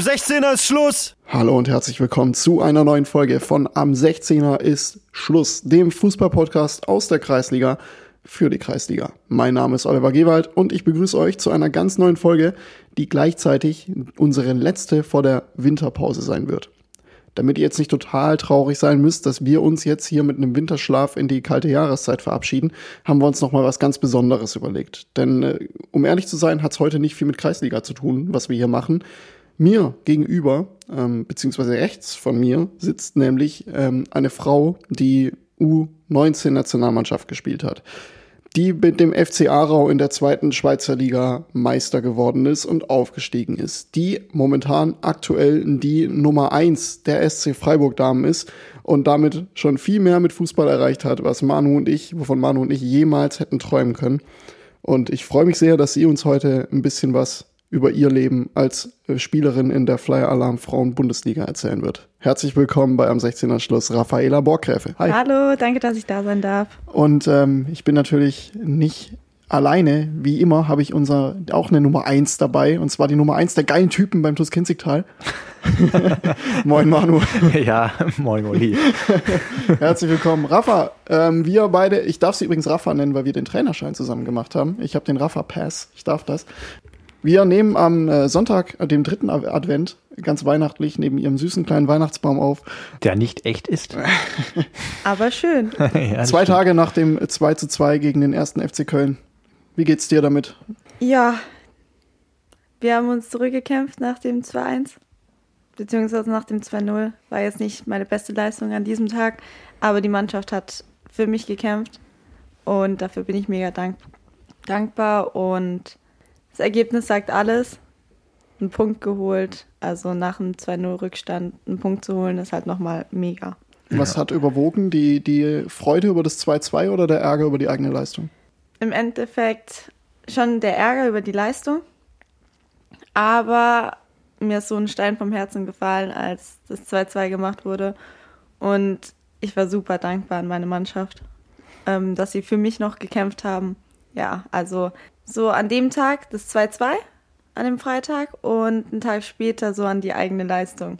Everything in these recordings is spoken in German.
am 16er ist Schluss. Hallo und herzlich willkommen zu einer neuen Folge von Am 16er ist Schluss, dem Fußballpodcast aus der Kreisliga für die Kreisliga. Mein Name ist Oliver Gewald und ich begrüße euch zu einer ganz neuen Folge, die gleichzeitig unsere letzte vor der Winterpause sein wird. Damit ihr jetzt nicht total traurig sein müsst, dass wir uns jetzt hier mit einem Winterschlaf in die kalte Jahreszeit verabschieden, haben wir uns noch mal was ganz Besonderes überlegt. Denn äh, um ehrlich zu sein, hat es heute nicht viel mit Kreisliga zu tun, was wir hier machen. Mir gegenüber, ähm, beziehungsweise rechts von mir, sitzt nämlich ähm, eine Frau, die U19-Nationalmannschaft gespielt hat die mit dem FC Aarau in der zweiten Schweizer Liga Meister geworden ist und aufgestiegen ist, die momentan aktuell die Nummer eins der SC Freiburg Damen ist und damit schon viel mehr mit Fußball erreicht hat, was Manu und ich, wovon Manu und ich jemals hätten träumen können. Und ich freue mich sehr, dass sie uns heute ein bisschen was über ihr Leben als äh, Spielerin in der Flyer Alarm Frauen Bundesliga erzählen wird. Herzlich willkommen bei am 16er Schluss Raffaela Borgräfe. Hi. Hallo, danke, dass ich da sein darf. Und ähm, ich bin natürlich nicht alleine. Wie immer habe ich unser auch eine Nummer eins dabei und zwar die Nummer eins der geilen Typen beim TuS Kinzigtal. moin Manu. Ja, moin Oli. Herzlich willkommen. Rafa, ähm, wir beide, ich darf sie übrigens Rafa nennen, weil wir den Trainerschein zusammen gemacht haben. Ich habe den Rafa Pass, ich darf das. Wir nehmen am äh, Sonntag, äh, dem dritten Advent, ganz weihnachtlich neben ihrem süßen kleinen Weihnachtsbaum auf. Der nicht echt ist. Aber schön. ja, Zwei Tage nach dem 2 zu 2 gegen den ersten FC Köln. Wie geht's dir damit? Ja, wir haben uns zurückgekämpft nach dem 2-1, beziehungsweise nach dem 2-0. War jetzt nicht meine beste Leistung an diesem Tag, aber die Mannschaft hat für mich gekämpft und dafür bin ich mega dank dankbar und das Ergebnis sagt alles. Einen Punkt geholt, also nach einem 2-0-Rückstand einen Punkt zu holen, ist halt nochmal mega. Was hat überwogen? Die, die Freude über das 2-2 oder der Ärger über die eigene Leistung? Im Endeffekt schon der Ärger über die Leistung. Aber mir ist so ein Stein vom Herzen gefallen, als das 2-2 gemacht wurde. Und ich war super dankbar an meine Mannschaft, ähm, dass sie für mich noch gekämpft haben. Ja, also so an dem Tag das 2-2 an dem Freitag und einen Tag später so an die eigene Leistung.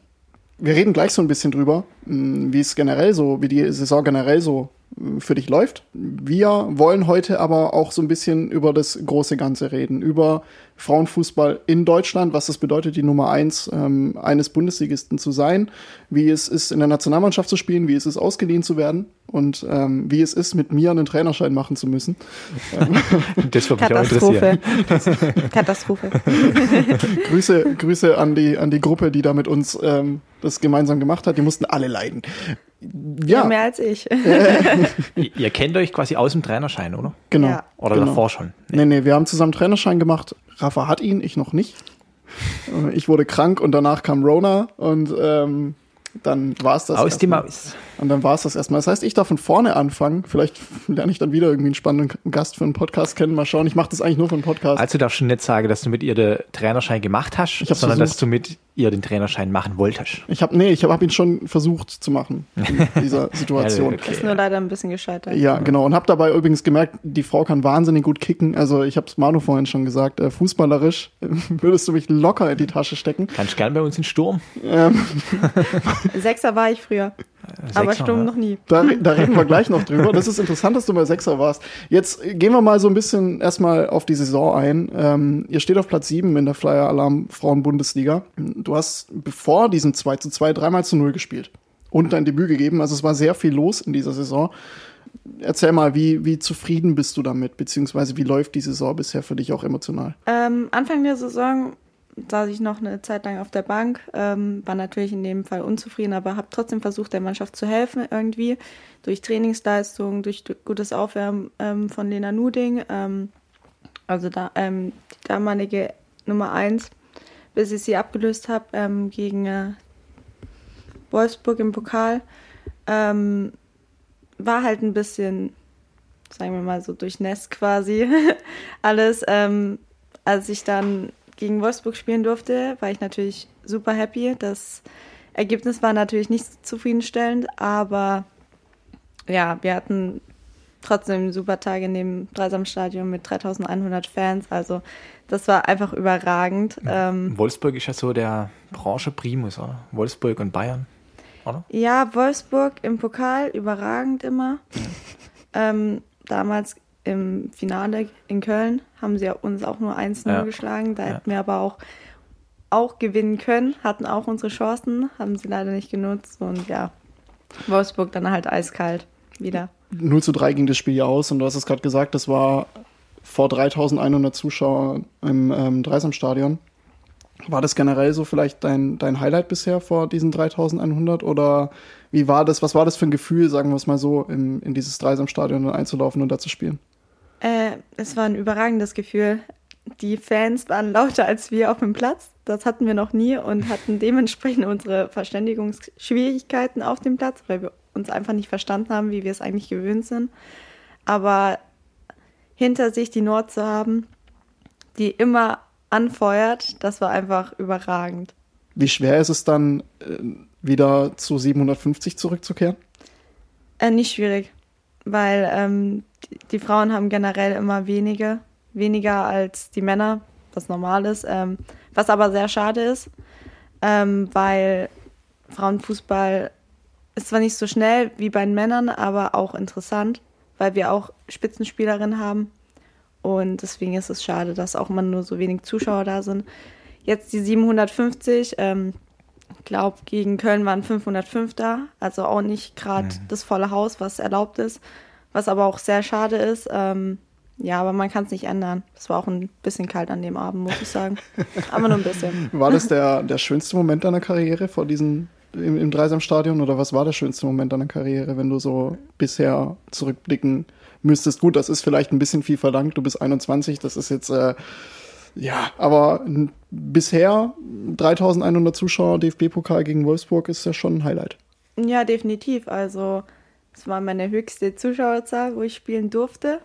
Wir reden gleich so ein bisschen drüber, hm, wie es generell so, wie die Saison generell so für dich läuft. Wir wollen heute aber auch so ein bisschen über das große Ganze reden, über Frauenfußball in Deutschland, was das bedeutet, die Nummer eins ähm, eines Bundesligisten zu sein, wie es ist, in der Nationalmannschaft zu spielen, wie es ist, ausgeliehen zu werden und ähm, wie es ist, mit mir einen Trainerschein machen zu müssen. das würde mich auch interessieren. Katastrophe. Grüße, Grüße an die, an die Gruppe, die da mit uns ähm, das gemeinsam gemacht hat. Die mussten alle leiden. Ja, ja mehr als ich. Ihr kennt euch quasi aus dem Trainerschein, oder? Genau. Ja. Oder genau. davor schon? Nee. nee, nee, wir haben zusammen Trainerschein gemacht. Rafa hat ihn, ich noch nicht. Ich wurde krank und danach kam Rona und ähm, dann war es das. Aus dem Maus. Und dann war es das erstmal. Das heißt, ich darf von vorne anfangen. Vielleicht lerne ich dann wieder irgendwie einen spannenden Gast für einen Podcast kennen. Mal schauen. Ich mache das eigentlich nur für einen Podcast. Also du darfst schon nicht sagen, dass du mit ihr den Trainerschein gemacht hast, sondern versucht. dass du mit ihr den Trainerschein machen wolltest. Ich habe nee, ich habe hab ihn schon versucht zu machen in dieser Situation. okay. Ist nur leider ein bisschen gescheitert. Ja, genau. Und habe dabei übrigens gemerkt, die Frau kann wahnsinnig gut kicken. Also ich habe es Manu vorhin schon gesagt. Äh, fußballerisch würdest du mich locker in die Tasche stecken. Kannst gern bei uns in Sturm. Ähm. Sechser war ich früher. Sechser, aber Sturm ja. noch nie. Da, da, reden wir gleich noch drüber. Das ist interessant, dass du mal Sechser warst. Jetzt gehen wir mal so ein bisschen erstmal auf die Saison ein. Ähm, ihr steht auf Platz 7 in der Flyer Alarm Frauen Bundesliga. Du hast bevor diesem 2 zu 2 dreimal zu 0 gespielt und dein Debüt gegeben. Also es war sehr viel los in dieser Saison. Erzähl mal, wie, wie zufrieden bist du damit, beziehungsweise wie läuft die Saison bisher für dich auch emotional? Ähm, Anfang der Saison saß ich noch eine Zeit lang auf der Bank, ähm, war natürlich in dem Fall unzufrieden, aber habe trotzdem versucht, der Mannschaft zu helfen irgendwie durch Trainingsleistungen, durch gutes Aufwärmen ähm, von Lena Nuding, ähm, also da, ähm, die damalige Nummer 1, bis ich sie abgelöst habe ähm, gegen äh, Wolfsburg im Pokal. Ähm, war halt ein bisschen, sagen wir mal so, durchnässt quasi alles. als ich dann gegen Wolfsburg spielen durfte, war ich natürlich super happy. Das Ergebnis war natürlich nicht zufriedenstellend, aber ja, wir hatten trotzdem super Tag in dem Dreisamstadion mit 3100 Fans. Also das war einfach überragend. Ähm, Wolfsburg ist ja so der Branche Primus, oder? Wolfsburg und Bayern, oder? Ja, Wolfsburg im Pokal überragend immer. ähm, damals im Finale in Köln haben sie uns auch nur 1-0 ja. geschlagen. Da ja. hätten wir aber auch, auch gewinnen können, hatten auch unsere Chancen, haben sie leider nicht genutzt. Und ja, Wolfsburg dann halt eiskalt wieder. 0 zu 3 ging das Spiel ja aus und du hast es gerade gesagt, das war vor 3100 Zuschauern im ähm, Dreisamstadion. War das generell so vielleicht dein, dein Highlight bisher vor diesen 3100 oder wie war das, was war das für ein Gefühl, sagen wir es mal so, in, in dieses Dreisamstadion einzulaufen und da zu spielen? Äh, es war ein überragendes Gefühl. Die Fans waren lauter als wir auf dem Platz. Das hatten wir noch nie und hatten dementsprechend unsere Verständigungsschwierigkeiten auf dem Platz, weil wir uns einfach nicht verstanden haben, wie wir es eigentlich gewöhnt sind. Aber hinter sich die Nord zu haben, die immer anfeuert, das war einfach überragend. Wie schwer ist es dann, äh, wieder zu 750 zurückzukehren? Äh, nicht schwierig, weil ähm, die, Frauen haben generell immer wenige, weniger als die Männer, was normal ist, ähm, was aber sehr schade ist, ähm, weil Frauenfußball ist zwar nicht so schnell wie bei den Männern, aber auch interessant, weil wir auch Spitzenspielerinnen haben. Und deswegen ist es schade, dass auch immer nur so wenig Zuschauer da sind. Jetzt die 750, ähm, glaube gegen Köln waren 505 da, also auch nicht gerade mhm. das volle Haus, was erlaubt ist, was aber auch sehr schade ist. Ähm, ja, aber man kann es nicht ändern. Es war auch ein bisschen kalt an dem Abend, muss ich sagen. aber nur ein bisschen. War das der, der schönste Moment deiner Karriere vor diesen im, im Dreisamstadion oder was war der schönste Moment deiner Karriere, wenn du so bisher zurückblicken müsstest? Gut, das ist vielleicht ein bisschen viel verlangt, du bist 21, das ist jetzt, äh, ja, aber bisher 3100 Zuschauer, DFB-Pokal gegen Wolfsburg ist ja schon ein Highlight. Ja, definitiv. Also, es war meine höchste Zuschauerzahl, wo ich spielen durfte.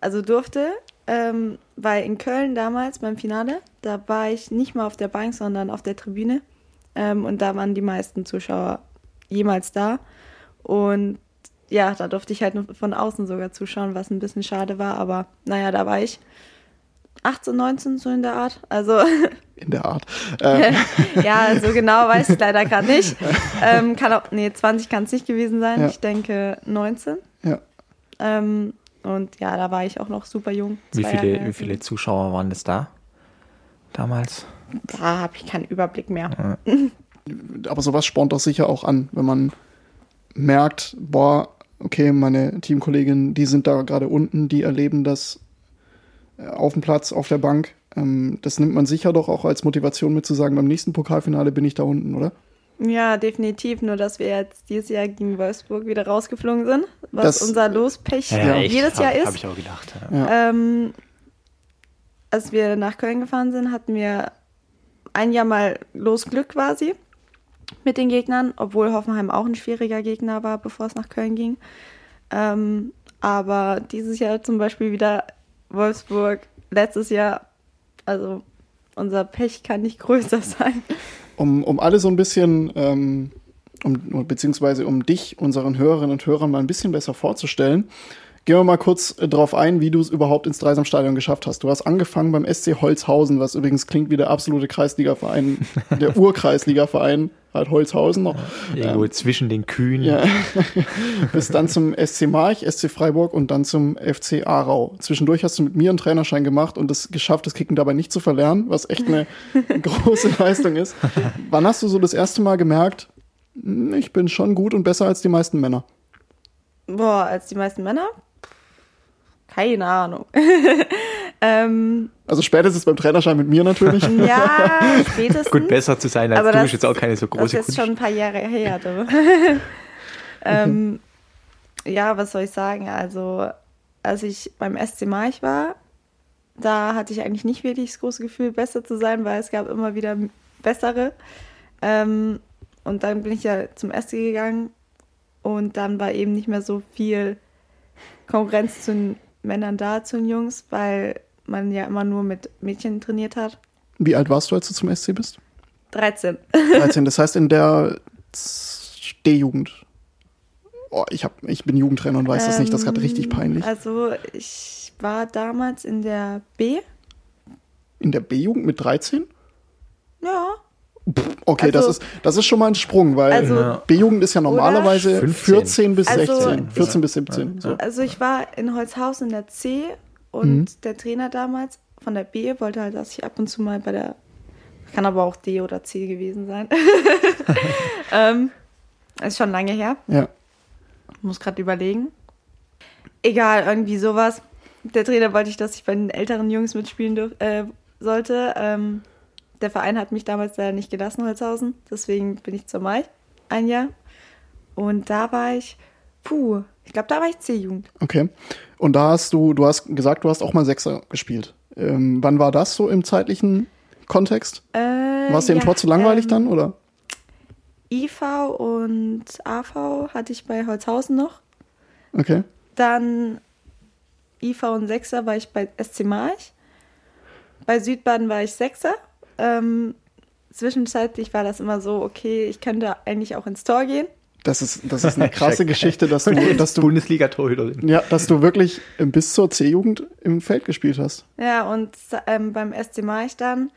Also durfte, ähm, weil in Köln damals beim Finale, da war ich nicht mal auf der Bank, sondern auf der Tribüne. Ähm, und da waren die meisten Zuschauer jemals da. Und ja, da durfte ich halt nur von außen sogar zuschauen, was ein bisschen schade war. Aber naja, da war ich 18, 19, so in der Art. Also. In der Art. Ähm. ja, so genau weiß ich leider gerade nicht. Ähm, kann auch, nee, 20 kann es nicht gewesen sein. Ja. Ich denke 19. Ja. Ähm, und ja, da war ich auch noch super jung. Wie viele, wie viele Zuschauer waren das da damals? Da habe ich keinen Überblick mehr. Ja. Aber sowas spornt doch sicher auch an, wenn man merkt, boah, okay, meine Teamkolleginnen, die sind da gerade unten, die erleben das auf dem Platz, auf der Bank. Ähm, das nimmt man sicher doch auch als Motivation mit zu sagen, beim nächsten Pokalfinale bin ich da unten, oder? Ja, definitiv. Nur, dass wir jetzt dieses Jahr gegen Wolfsburg wieder rausgeflogen sind, was das, unser Lospech ja, jedes Jahr ist. Habe ich auch gedacht. Ja. Ähm, als wir nach Köln gefahren sind, hatten wir ein Jahr mal Losglück quasi mit den Gegnern, obwohl Hoffenheim auch ein schwieriger Gegner war, bevor es nach Köln ging. Ähm, aber dieses Jahr zum Beispiel wieder Wolfsburg, letztes Jahr, also unser Pech kann nicht größer sein. Um, um alle so ein bisschen, ähm, um, beziehungsweise um dich, unseren Hörerinnen und Hörern mal ein bisschen besser vorzustellen, Gehen wir mal kurz äh, drauf ein, wie du es überhaupt ins Dreisamstadion geschafft hast. Du hast angefangen beim SC Holzhausen, was übrigens klingt wie der absolute Kreisligaverein, der Urkreisligaverein, halt Holzhausen noch. Ja, irgendwo ähm, zwischen den Kühen. Ja. Bis dann zum SC March, SC Freiburg und dann zum FC Aarau. Zwischendurch hast du mit mir einen Trainerschein gemacht und es geschafft, das Kicken dabei nicht zu verlernen, was echt eine große Leistung ist. Wann hast du so das erste Mal gemerkt, hm, ich bin schon gut und besser als die meisten Männer? Boah, als die meisten Männer? Keine Ahnung. ähm, also spätestens beim Trainerschein mit mir natürlich. Ja, spätestens. Gut, besser zu sein als aber du das, ist jetzt auch keine so große Das ist jetzt schon ein paar Jahre her. ähm, ja, was soll ich sagen? Also, als ich beim SC March war, da hatte ich eigentlich nicht wirklich das große Gefühl, besser zu sein, weil es gab immer wieder bessere. Ähm, und dann bin ich ja zum SC gegangen und dann war eben nicht mehr so viel Konkurrenz zu den Männern da, zu den Jungs, weil man ja immer nur mit Mädchen trainiert hat. Wie alt warst du, als du zum SC bist? 13. 13, das heißt in der D-Jugend. oh, ich, hab, ich bin Jugendtrainer und weiß ähm, das nicht, das ist gerade richtig peinlich. Also ich war damals in der B. In der B-Jugend mit 13? Ja. Okay, also, das, ist, das ist schon mal ein Sprung, weil also, B-Jugend ist ja normalerweise 14 bis also 16, 14 ich, bis 17. So. Also ich war in Holzhausen in der C und mhm. der Trainer damals von der B wollte halt, dass ich ab und zu mal bei der, kann aber auch D oder C gewesen sein. ähm, ist schon lange her. Ja. Muss gerade überlegen. Egal, irgendwie sowas. Der Trainer wollte ich, dass ich bei den älteren Jungs mitspielen äh, sollte. Ähm, der Verein hat mich damals leider nicht gelassen, Holzhausen. Deswegen bin ich zur Mai ein Jahr. Und da war ich, puh, ich glaube, da war ich C-Jugend. Okay. Und da hast du, du hast gesagt, du hast auch mal Sechser gespielt. Ähm, wann war das so im zeitlichen Kontext? Äh, war es dir ja, im Tor zu langweilig ähm, dann, oder? IV und AV hatte ich bei Holzhausen noch. Okay. Dann IV und Sechser war ich bei SC March. Bei Südbaden war ich Sechser ähm, zwischenzeitlich war das immer so, okay, ich könnte eigentlich auch ins Tor gehen. Das ist, das ist eine krasse Geschichte, dass du, dass du Bundesliga-Torhüterin. Ja, dass du wirklich bis zur C-Jugend im Feld gespielt hast. Ja, und ähm, beim SC March dann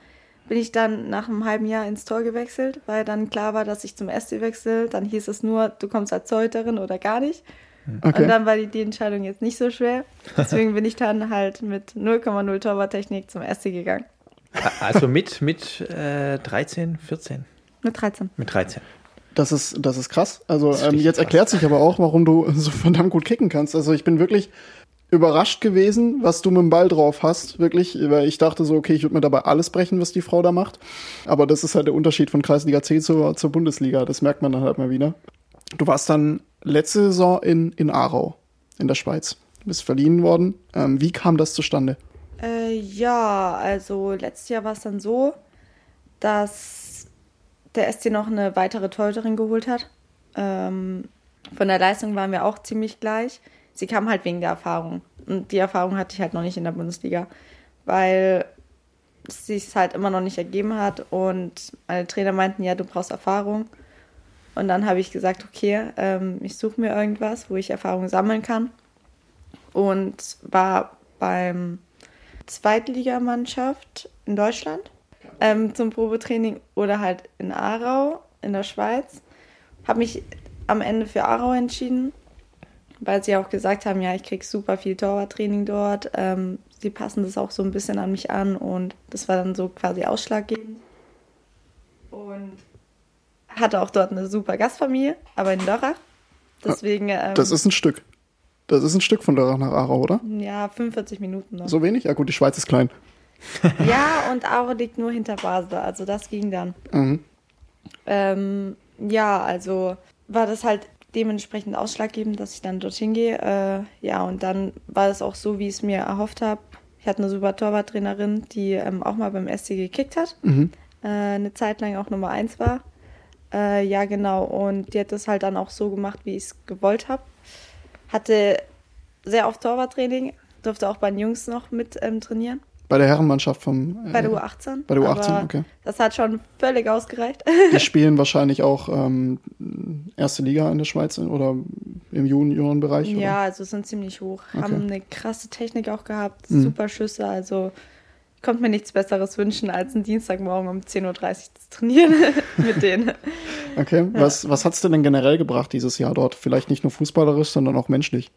bin ich dann nach einem halben Jahr ins Tor gewechselt, weil dann klar war, dass ich zum SC wechsle. Dann hieß es nur, du kommst als Torhüterin oder gar nicht. Okay. Und dann war die, die Entscheidung jetzt nicht so schwer. Deswegen bin ich dann halt mit 0,0 Torwarttechnik zum SC gegangen. Also mit, mit äh, 13, 14? Mit 13. Mit 13. Das ist, das ist krass. Also ist ähm, jetzt krass. erklärt sich aber auch, warum du so verdammt gut kicken kannst. Also ich bin wirklich überrascht gewesen, was du mit dem Ball drauf hast. Wirklich, weil ich dachte so, okay, ich würde mir dabei alles brechen, was die Frau da macht. Aber das ist halt der Unterschied von Kreisliga C zur, zur Bundesliga. Das merkt man dann halt mal wieder. Du warst dann letzte Saison in, in Aarau, in der Schweiz. Du bist verliehen worden. Ähm, wie kam das zustande? Äh, ja, also letztes Jahr war es dann so, dass der SC noch eine weitere Torhüterin geholt hat. Ähm, von der Leistung waren wir auch ziemlich gleich. Sie kam halt wegen der Erfahrung. Und die Erfahrung hatte ich halt noch nicht in der Bundesliga, weil es sich halt immer noch nicht ergeben hat. Und meine Trainer meinten, ja, du brauchst Erfahrung. Und dann habe ich gesagt, okay, ähm, ich suche mir irgendwas, wo ich Erfahrung sammeln kann. Und war beim Zweitligamannschaft in Deutschland ähm, zum Probetraining oder halt in Aarau in der Schweiz. Habe mich am Ende für Aarau entschieden, weil sie auch gesagt haben, ja, ich kriege super viel Torwarttraining dort. Ähm, sie passen das auch so ein bisschen an mich an und das war dann so quasi ausschlaggebend. Und hatte auch dort eine super Gastfamilie, aber in Dörrach. Deswegen. Ähm, das ist ein Stück. Das ist ein Stück von Dörrach nach Aarau, oder? Ja, 45 Minuten noch. So wenig? Ja gut, die Schweiz ist klein. ja, und Aarau liegt nur hinter Basel, also das ging dann. Mhm. Ähm, ja, also war das halt dementsprechend ausschlaggebend, dass ich dann dorthin gehe. Äh, ja, und dann war es auch so, wie ich es mir erhofft habe. Ich hatte eine super Torwarttrainerin, die ähm, auch mal beim SC gekickt hat. Mhm. Äh, eine Zeit lang auch Nummer eins war. Äh, ja, genau. Und die hat das halt dann auch so gemacht, wie ich es gewollt habe hatte sehr oft Torwarttraining, durfte auch bei den Jungs noch mit ähm, trainieren. Bei der Herrenmannschaft vom. Äh, bei der U18. Bei der U18, okay. Das hat schon völlig ausgereicht. Die spielen wahrscheinlich auch ähm, erste Liga in der Schweiz oder im Juniorenbereich? Ja, oder? also sind ziemlich hoch. Okay. Haben eine krasse Technik auch gehabt, mhm. super Schüsse. Also konnte mir nichts Besseres wünschen, als einen Dienstagmorgen um 10.30 Uhr zu trainieren mit denen. Okay, was, was hat es denn generell gebracht dieses Jahr dort? Vielleicht nicht nur fußballerisch, sondern auch menschlich?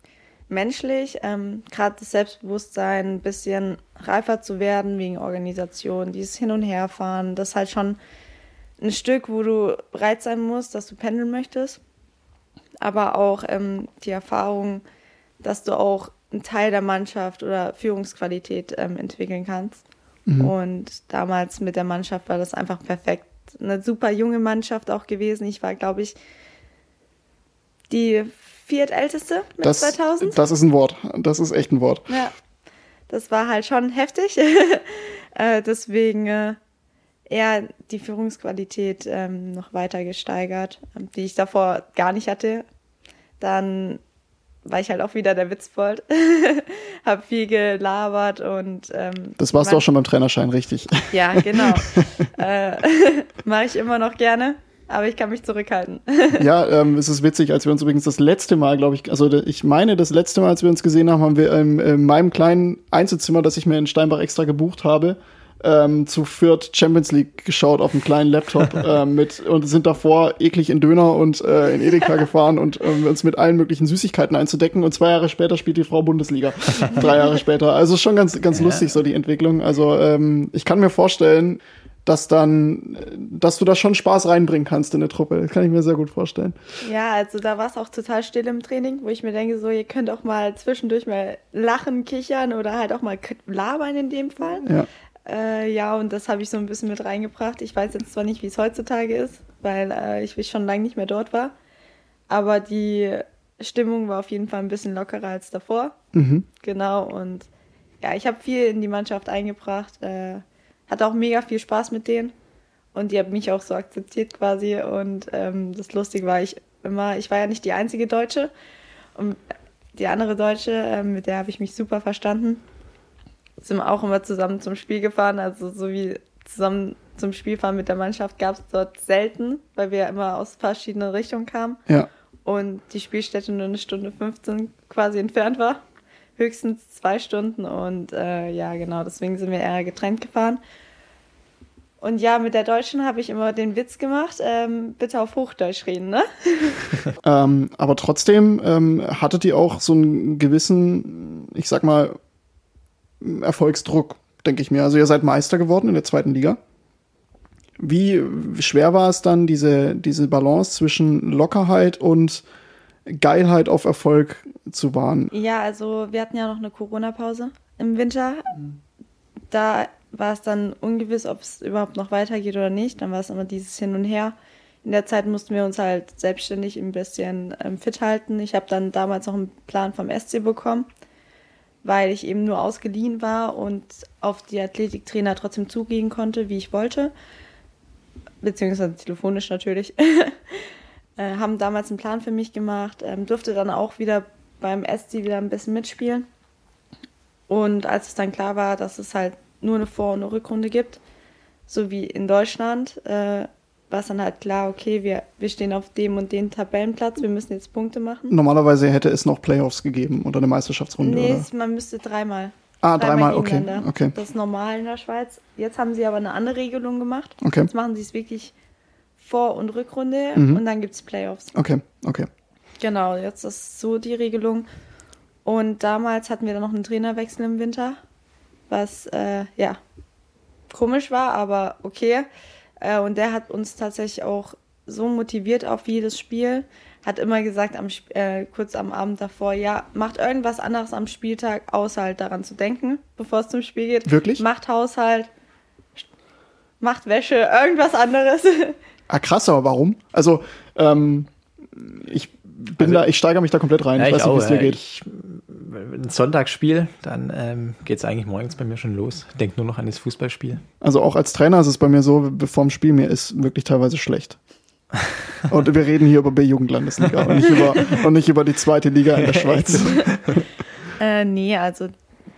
Menschlich, ähm, gerade das Selbstbewusstsein, ein bisschen reifer zu werden wegen Organisation, dieses Hin- und Herfahren, das ist halt schon ein Stück, wo du bereit sein musst, dass du pendeln möchtest. Aber auch ähm, die Erfahrung, dass du auch einen Teil der Mannschaft oder Führungsqualität ähm, entwickeln kannst. Mhm. Und damals mit der Mannschaft war das einfach perfekt. Eine super junge Mannschaft auch gewesen. Ich war, glaube ich, die viertälteste mit das, 2000. Das ist ein Wort. Das ist echt ein Wort. Ja, das war halt schon heftig. äh, deswegen äh, eher die Führungsqualität ähm, noch weiter gesteigert, ähm, die ich davor gar nicht hatte. Dann war ich halt auch wieder der Witzbold. hab viel gelabert und. Ähm, das warst du auch schon beim Trainerschein, richtig? Ja, genau. äh, Mache ich immer noch gerne. Aber ich kann mich zurückhalten. ja, ähm, es ist witzig, als wir uns übrigens das letzte Mal, glaube ich, also ich meine, das letzte Mal, als wir uns gesehen haben, haben wir ähm, in meinem kleinen Einzelzimmer, das ich mir in Steinbach extra gebucht habe, ähm, zu Fürth Champions League geschaut auf einem kleinen Laptop äh, mit und sind davor eklig in Döner und äh, in Edeka gefahren und ähm, uns mit allen möglichen Süßigkeiten einzudecken. Und zwei Jahre später spielt die Frau Bundesliga. Drei Jahre später. Also schon ganz, ganz ja. lustig so die Entwicklung. Also ähm, ich kann mir vorstellen, dass dann, dass du da schon Spaß reinbringen kannst in eine Truppe. Das kann ich mir sehr gut vorstellen. Ja, also da war es auch total still im Training, wo ich mir denke, so, ihr könnt auch mal zwischendurch mal lachen, kichern oder halt auch mal labern in dem Fall. Ja. Äh, ja, und das habe ich so ein bisschen mit reingebracht. Ich weiß jetzt zwar nicht, wie es heutzutage ist, weil äh, ich schon lange nicht mehr dort war, aber die Stimmung war auf jeden Fall ein bisschen lockerer als davor. Mhm. Genau, und ja, ich habe viel in die Mannschaft eingebracht, äh, hatte auch mega viel Spaß mit denen und die haben mich auch so akzeptiert quasi. Und ähm, das Lustige war, ich immer, ich war ja nicht die einzige Deutsche und die andere Deutsche, äh, mit der habe ich mich super verstanden sind wir auch immer zusammen zum Spiel gefahren. Also so wie zusammen zum Spiel fahren mit der Mannschaft gab es dort selten, weil wir immer aus verschiedenen Richtungen kamen. Ja. Und die Spielstätte nur eine Stunde 15 quasi entfernt war. Höchstens zwei Stunden. Und äh, ja, genau, deswegen sind wir eher getrennt gefahren. Und ja, mit der Deutschen habe ich immer den Witz gemacht, ähm, bitte auf Hochdeutsch reden, ne? ähm, aber trotzdem ähm, hattet ihr auch so einen gewissen, ich sag mal, Erfolgsdruck, denke ich mir. Also ihr seid Meister geworden in der zweiten Liga. Wie schwer war es dann, diese, diese Balance zwischen Lockerheit und Geilheit auf Erfolg zu wahren? Ja, also wir hatten ja noch eine Corona-Pause im Winter. Da war es dann ungewiss, ob es überhaupt noch weitergeht oder nicht. Dann war es immer dieses Hin und Her. In der Zeit mussten wir uns halt selbstständig ein bisschen ähm, fit halten. Ich habe dann damals noch einen Plan vom SC bekommen weil ich eben nur ausgeliehen war und auf die Athletiktrainer trotzdem zugehen konnte, wie ich wollte. Beziehungsweise telefonisch natürlich. äh, haben damals einen Plan für mich gemacht, ähm, durfte dann auch wieder beim SC wieder ein bisschen mitspielen. Und als es dann klar war, dass es halt nur eine Vor- und eine Rückrunde gibt, so wie in Deutschland, äh, war es dann halt klar, okay, wir, wir stehen auf dem und dem Tabellenplatz, wir müssen jetzt Punkte machen. Normalerweise hätte es noch Playoffs gegeben oder eine Meisterschaftsrunde. Nee, oder? man müsste dreimal. Ah, dreimal, dreimal okay. okay. Das ist normal in der Schweiz. Jetzt haben sie aber eine andere Regelung gemacht. Okay. Jetzt machen sie es wirklich Vor- und Rückrunde mhm. und dann gibt es Playoffs. Okay, okay. Genau, jetzt ist so die Regelung. Und damals hatten wir dann noch einen Trainerwechsel im Winter, was äh, ja komisch war, aber okay. Äh, und der hat uns tatsächlich auch so motiviert auf jedes Spiel. Hat immer gesagt, am, äh, kurz am Abend davor, ja, macht irgendwas anderes am Spieltag, außer halt daran zu denken, bevor es zum Spiel geht. Wirklich? Macht Haushalt, macht Wäsche, irgendwas anderes. Ah, krass, aber warum? Also, ähm, ich bin also, da, ich steigere mich da komplett rein. Ja, ich weiß nicht, wie es dir geht. Ich, ein Sonntagsspiel, dann ähm, geht es eigentlich morgens bei mir schon los. Denk nur noch an das Fußballspiel. Also auch als Trainer ist es bei mir so, bevor dem Spiel mir ist wirklich teilweise schlecht. und wir reden hier über B-Jugendlandesliga und, nicht über, und nicht über die zweite Liga in der Schweiz. äh, nee, also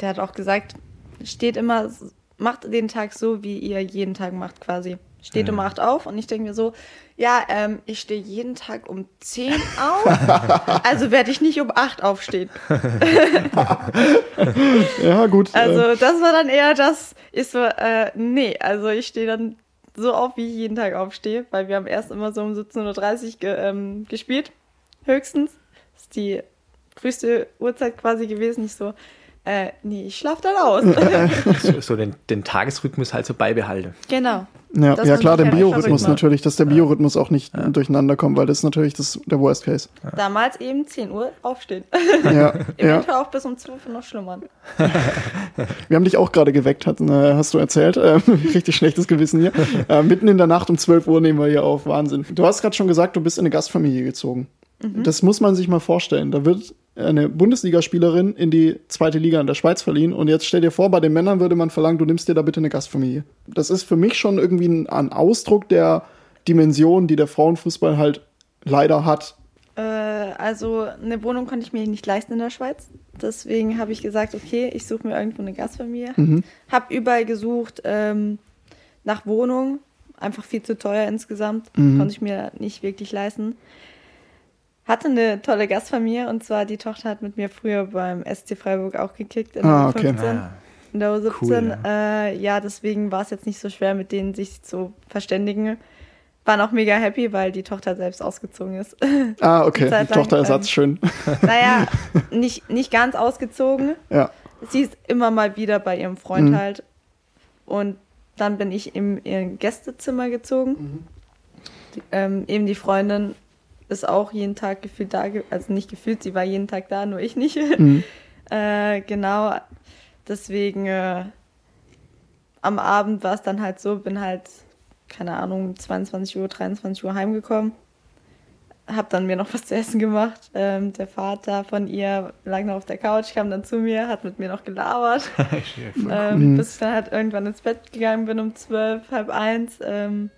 der hat auch gesagt, steht immer, macht den Tag so, wie ihr jeden Tag macht quasi. Steht mhm. um 8 auf und ich denke mir so, ja, ähm, ich stehe jeden Tag um 10 auf, also werde ich nicht um 8 aufstehen. ja, gut. Also äh. das war dann eher das, ist so, äh, nee, also ich stehe dann so auf, wie ich jeden Tag aufstehe, weil wir haben erst immer so um 17.30 Uhr ge ähm, gespielt, höchstens. Das ist die früheste Uhrzeit quasi gewesen. Ich so, äh, nee, ich schlafe dann aus. so, so den, den, Tagesrhythmus halt so beibehalte. Genau. Ja, ja klar, der Biorhythmus natürlich, dass der Biorhythmus auch nicht ja. durcheinander kommt, weil das ist natürlich das, der Worst Case. Ja. Damals eben 10 Uhr aufstehen. Ja. Eventuell auch bis um 12 Uhr noch schlummern. Wir haben dich auch gerade geweckt, hat, äh, hast du erzählt. Äh, richtig schlechtes Gewissen hier. Äh, mitten in der Nacht um 12 Uhr nehmen wir hier auf. Wahnsinn. Du hast gerade schon gesagt, du bist in eine Gastfamilie gezogen. Mhm. Das muss man sich mal vorstellen. Da wird eine Bundesligaspielerin in die zweite Liga in der Schweiz verliehen. Und jetzt stell dir vor, bei den Männern würde man verlangen, du nimmst dir da bitte eine Gastfamilie. Das ist für mich schon irgendwie ein, ein Ausdruck der Dimension, die der Frauenfußball halt leider hat. Äh, also eine Wohnung konnte ich mir nicht leisten in der Schweiz. Deswegen habe ich gesagt, okay, ich suche mir irgendwo eine Gastfamilie. Mhm. Habe überall gesucht ähm, nach Wohnung, einfach viel zu teuer insgesamt. Mhm. Konnte ich mir nicht wirklich leisten. Hatte eine tolle Gastfamilie und zwar die Tochter hat mit mir früher beim SC Freiburg auch gekickt in ah, der U15. Okay. Ah. In der U17. Cool, ja. Äh, ja, deswegen war es jetzt nicht so schwer, mit denen sich zu verständigen waren auch mega happy, weil die Tochter selbst ausgezogen ist. Ah, okay. Die Tochterersatz, ähm, schön. Naja, nicht, nicht ganz ausgezogen. Ja. Sie ist immer mal wieder bei ihrem Freund mhm. halt. Und dann bin ich in ihr Gästezimmer gezogen. Mhm. Die, ähm, eben die Freundin ist auch jeden Tag gefühlt da, also nicht gefühlt, sie war jeden Tag da, nur ich nicht. Mhm. äh, genau. Deswegen äh, am Abend war es dann halt so, bin halt keine Ahnung, 22 Uhr, 23 Uhr heimgekommen. Hab dann mir noch was zu essen gemacht. Ähm, der Vater von ihr lag noch auf der Couch, kam dann zu mir, hat mit mir noch gelabert. ähm, bis ich dann halt irgendwann ins Bett gegangen bin um 12, halb eins. Ähm,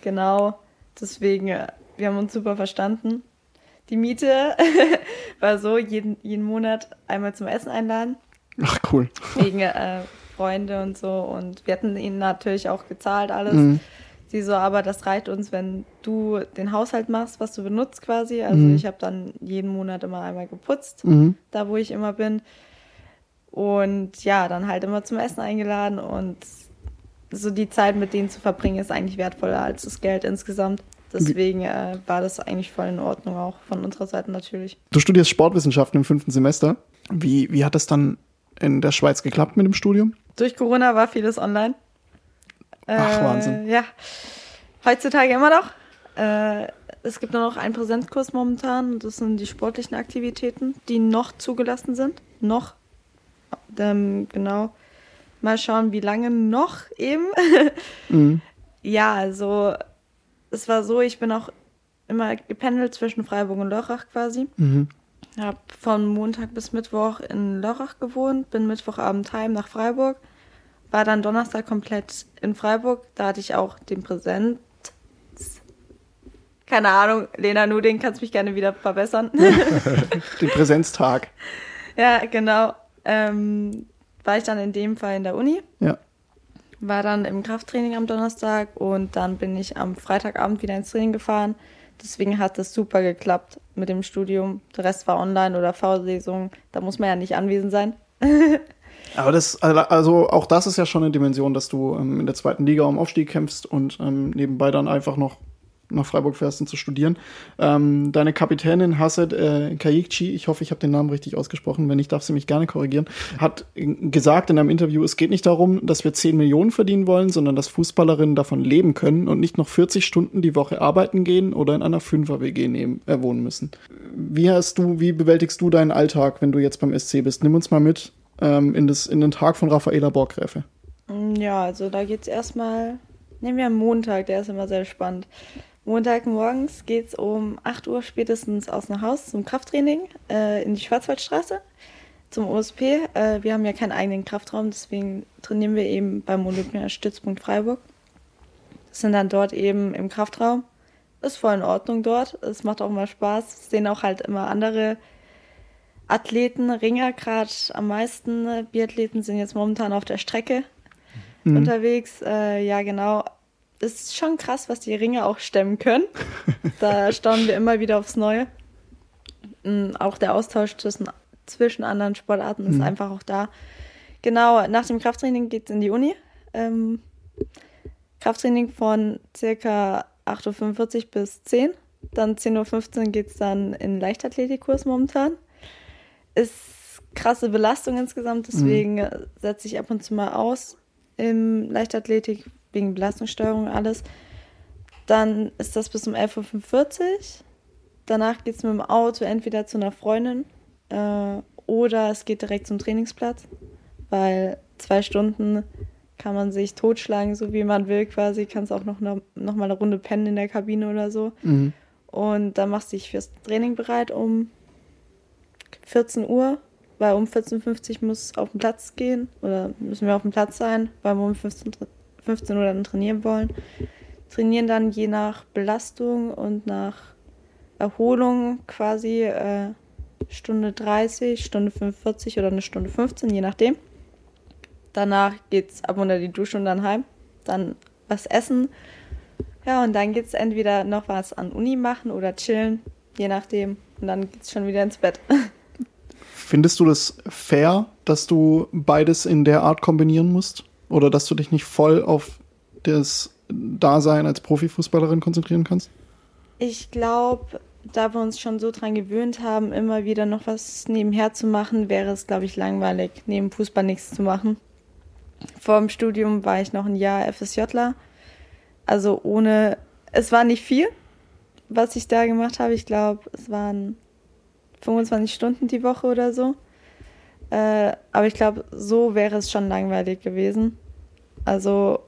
genau. Deswegen, äh, wir haben uns super verstanden. Die Miete war so, jeden, jeden Monat einmal zum Essen einladen. Ach, cool. Wegen äh, Freunde und so. Und wir hatten ihnen natürlich auch gezahlt, alles. Mhm. Sie so, aber das reicht uns, wenn du den Haushalt machst, was du benutzt quasi. Also mhm. ich habe dann jeden Monat immer einmal geputzt, mhm. da wo ich immer bin. Und ja, dann halt immer zum Essen eingeladen und so die Zeit mit denen zu verbringen ist eigentlich wertvoller als das Geld insgesamt. Deswegen äh, war das eigentlich voll in Ordnung, auch von unserer Seite natürlich. Du studierst Sportwissenschaften im fünften Semester. Wie, wie hat das dann in der Schweiz geklappt mit dem Studium? Durch Corona war vieles online. Ach, äh, Wahnsinn. Ja. Heutzutage immer noch. Äh, es gibt nur noch einen Präsenzkurs momentan. Das sind die sportlichen Aktivitäten, die noch zugelassen sind. Noch. Ähm, genau. Mal schauen, wie lange noch eben. mhm. Ja, also es war so, ich bin auch immer gependelt zwischen Freiburg und Lörrach quasi. Mhm. Habe von Montag bis Mittwoch in Lörrach gewohnt, bin Mittwochabend heim nach Freiburg, war dann Donnerstag komplett in Freiburg. Da hatte ich auch den Präsent. Keine Ahnung, Lena Nuding, kannst mich gerne wieder verbessern. den Präsenztag. Ja, genau. Ähm, war ich dann in dem Fall in der Uni. Ja. War dann im Krafttraining am Donnerstag und dann bin ich am Freitagabend wieder ins Training gefahren. Deswegen hat das super geklappt mit dem Studium. Der Rest war online oder V-Lesung. Da muss man ja nicht anwesend sein. Aber das, also auch das ist ja schon eine Dimension, dass du ähm, in der zweiten Liga um Aufstieg kämpfst und ähm, nebenbei dann einfach noch nach Freiburg fährst, um zu studieren. Ähm, deine Kapitänin Hasset äh, Kayikci, ich hoffe, ich habe den Namen richtig ausgesprochen, wenn nicht, darf sie mich gerne korrigieren, hat gesagt in einem Interview, es geht nicht darum, dass wir 10 Millionen verdienen wollen, sondern dass Fußballerinnen davon leben können und nicht noch 40 Stunden die Woche arbeiten gehen oder in einer Fünfer-WG äh, wohnen müssen. Wie hast du, wie bewältigst du deinen Alltag, wenn du jetzt beim SC bist? Nimm uns mal mit ähm, in, das, in den Tag von Raffaela Borgräfe. Ja, also da geht es erstmal, nehmen wir am Montag, der ist immer sehr spannend. Montagmorgens geht es um 8 Uhr spätestens aus nach Haus zum Krafttraining äh, in die Schwarzwaldstraße zum OSP. Äh, wir haben ja keinen eigenen Kraftraum, deswegen trainieren wir eben beim Olympia-Stützpunkt Freiburg. Das sind dann dort eben im Kraftraum. Ist voll in Ordnung dort. Es macht auch mal Spaß. Es sehen auch halt immer andere Athleten, Ringer gerade am meisten. Biathleten sind jetzt momentan auf der Strecke mhm. unterwegs. Äh, ja, genau ist schon krass, was die Ringe auch stemmen können. da staunen wir immer wieder aufs Neue. Mm, auch der Austausch zwischen, zwischen anderen Sportarten ist mhm. einfach auch da. Genau, nach dem Krafttraining geht es in die Uni. Ähm, Krafttraining von circa 8.45 Uhr bis 10 Dann 10.15 Uhr geht es dann in Leichtathletikkurs momentan. Ist krasse Belastung insgesamt, deswegen mhm. setze ich ab und zu mal aus im Leichtathletik, wegen Belastungssteuerung und alles. Dann ist das bis um 11.45 Uhr. Danach geht es mit dem Auto entweder zu einer Freundin äh, oder es geht direkt zum Trainingsplatz, weil zwei Stunden kann man sich totschlagen, so wie man will quasi. Kannst auch noch, noch, noch mal eine Runde pennen in der Kabine oder so. Mhm. Und dann machst du dich fürs Training bereit um 14 Uhr, weil um 14.50 Uhr muss auf den Platz gehen oder müssen wir auf dem Platz sein, weil wir um 15, 15 Uhr dann trainieren wollen. Trainieren dann je nach Belastung und nach Erholung quasi äh, Stunde 30, Stunde 45 oder eine Stunde 15, je nachdem. Danach geht es ab unter die Dusche und dann heim. Dann was essen Ja, und dann geht es entweder noch was an Uni machen oder chillen, je nachdem. Und dann geht es schon wieder ins Bett. Findest du das fair, dass du beides in der Art kombinieren musst? Oder dass du dich nicht voll auf das Dasein als Profifußballerin konzentrieren kannst? Ich glaube, da wir uns schon so dran gewöhnt haben, immer wieder noch was nebenher zu machen, wäre es, glaube ich, langweilig, neben Fußball nichts zu machen. Vor dem Studium war ich noch ein Jahr FSJler. Also ohne, es war nicht viel, was ich da gemacht habe. Ich glaube, es waren 25 Stunden die Woche oder so. Äh, aber ich glaube, so wäre es schon langweilig gewesen. Also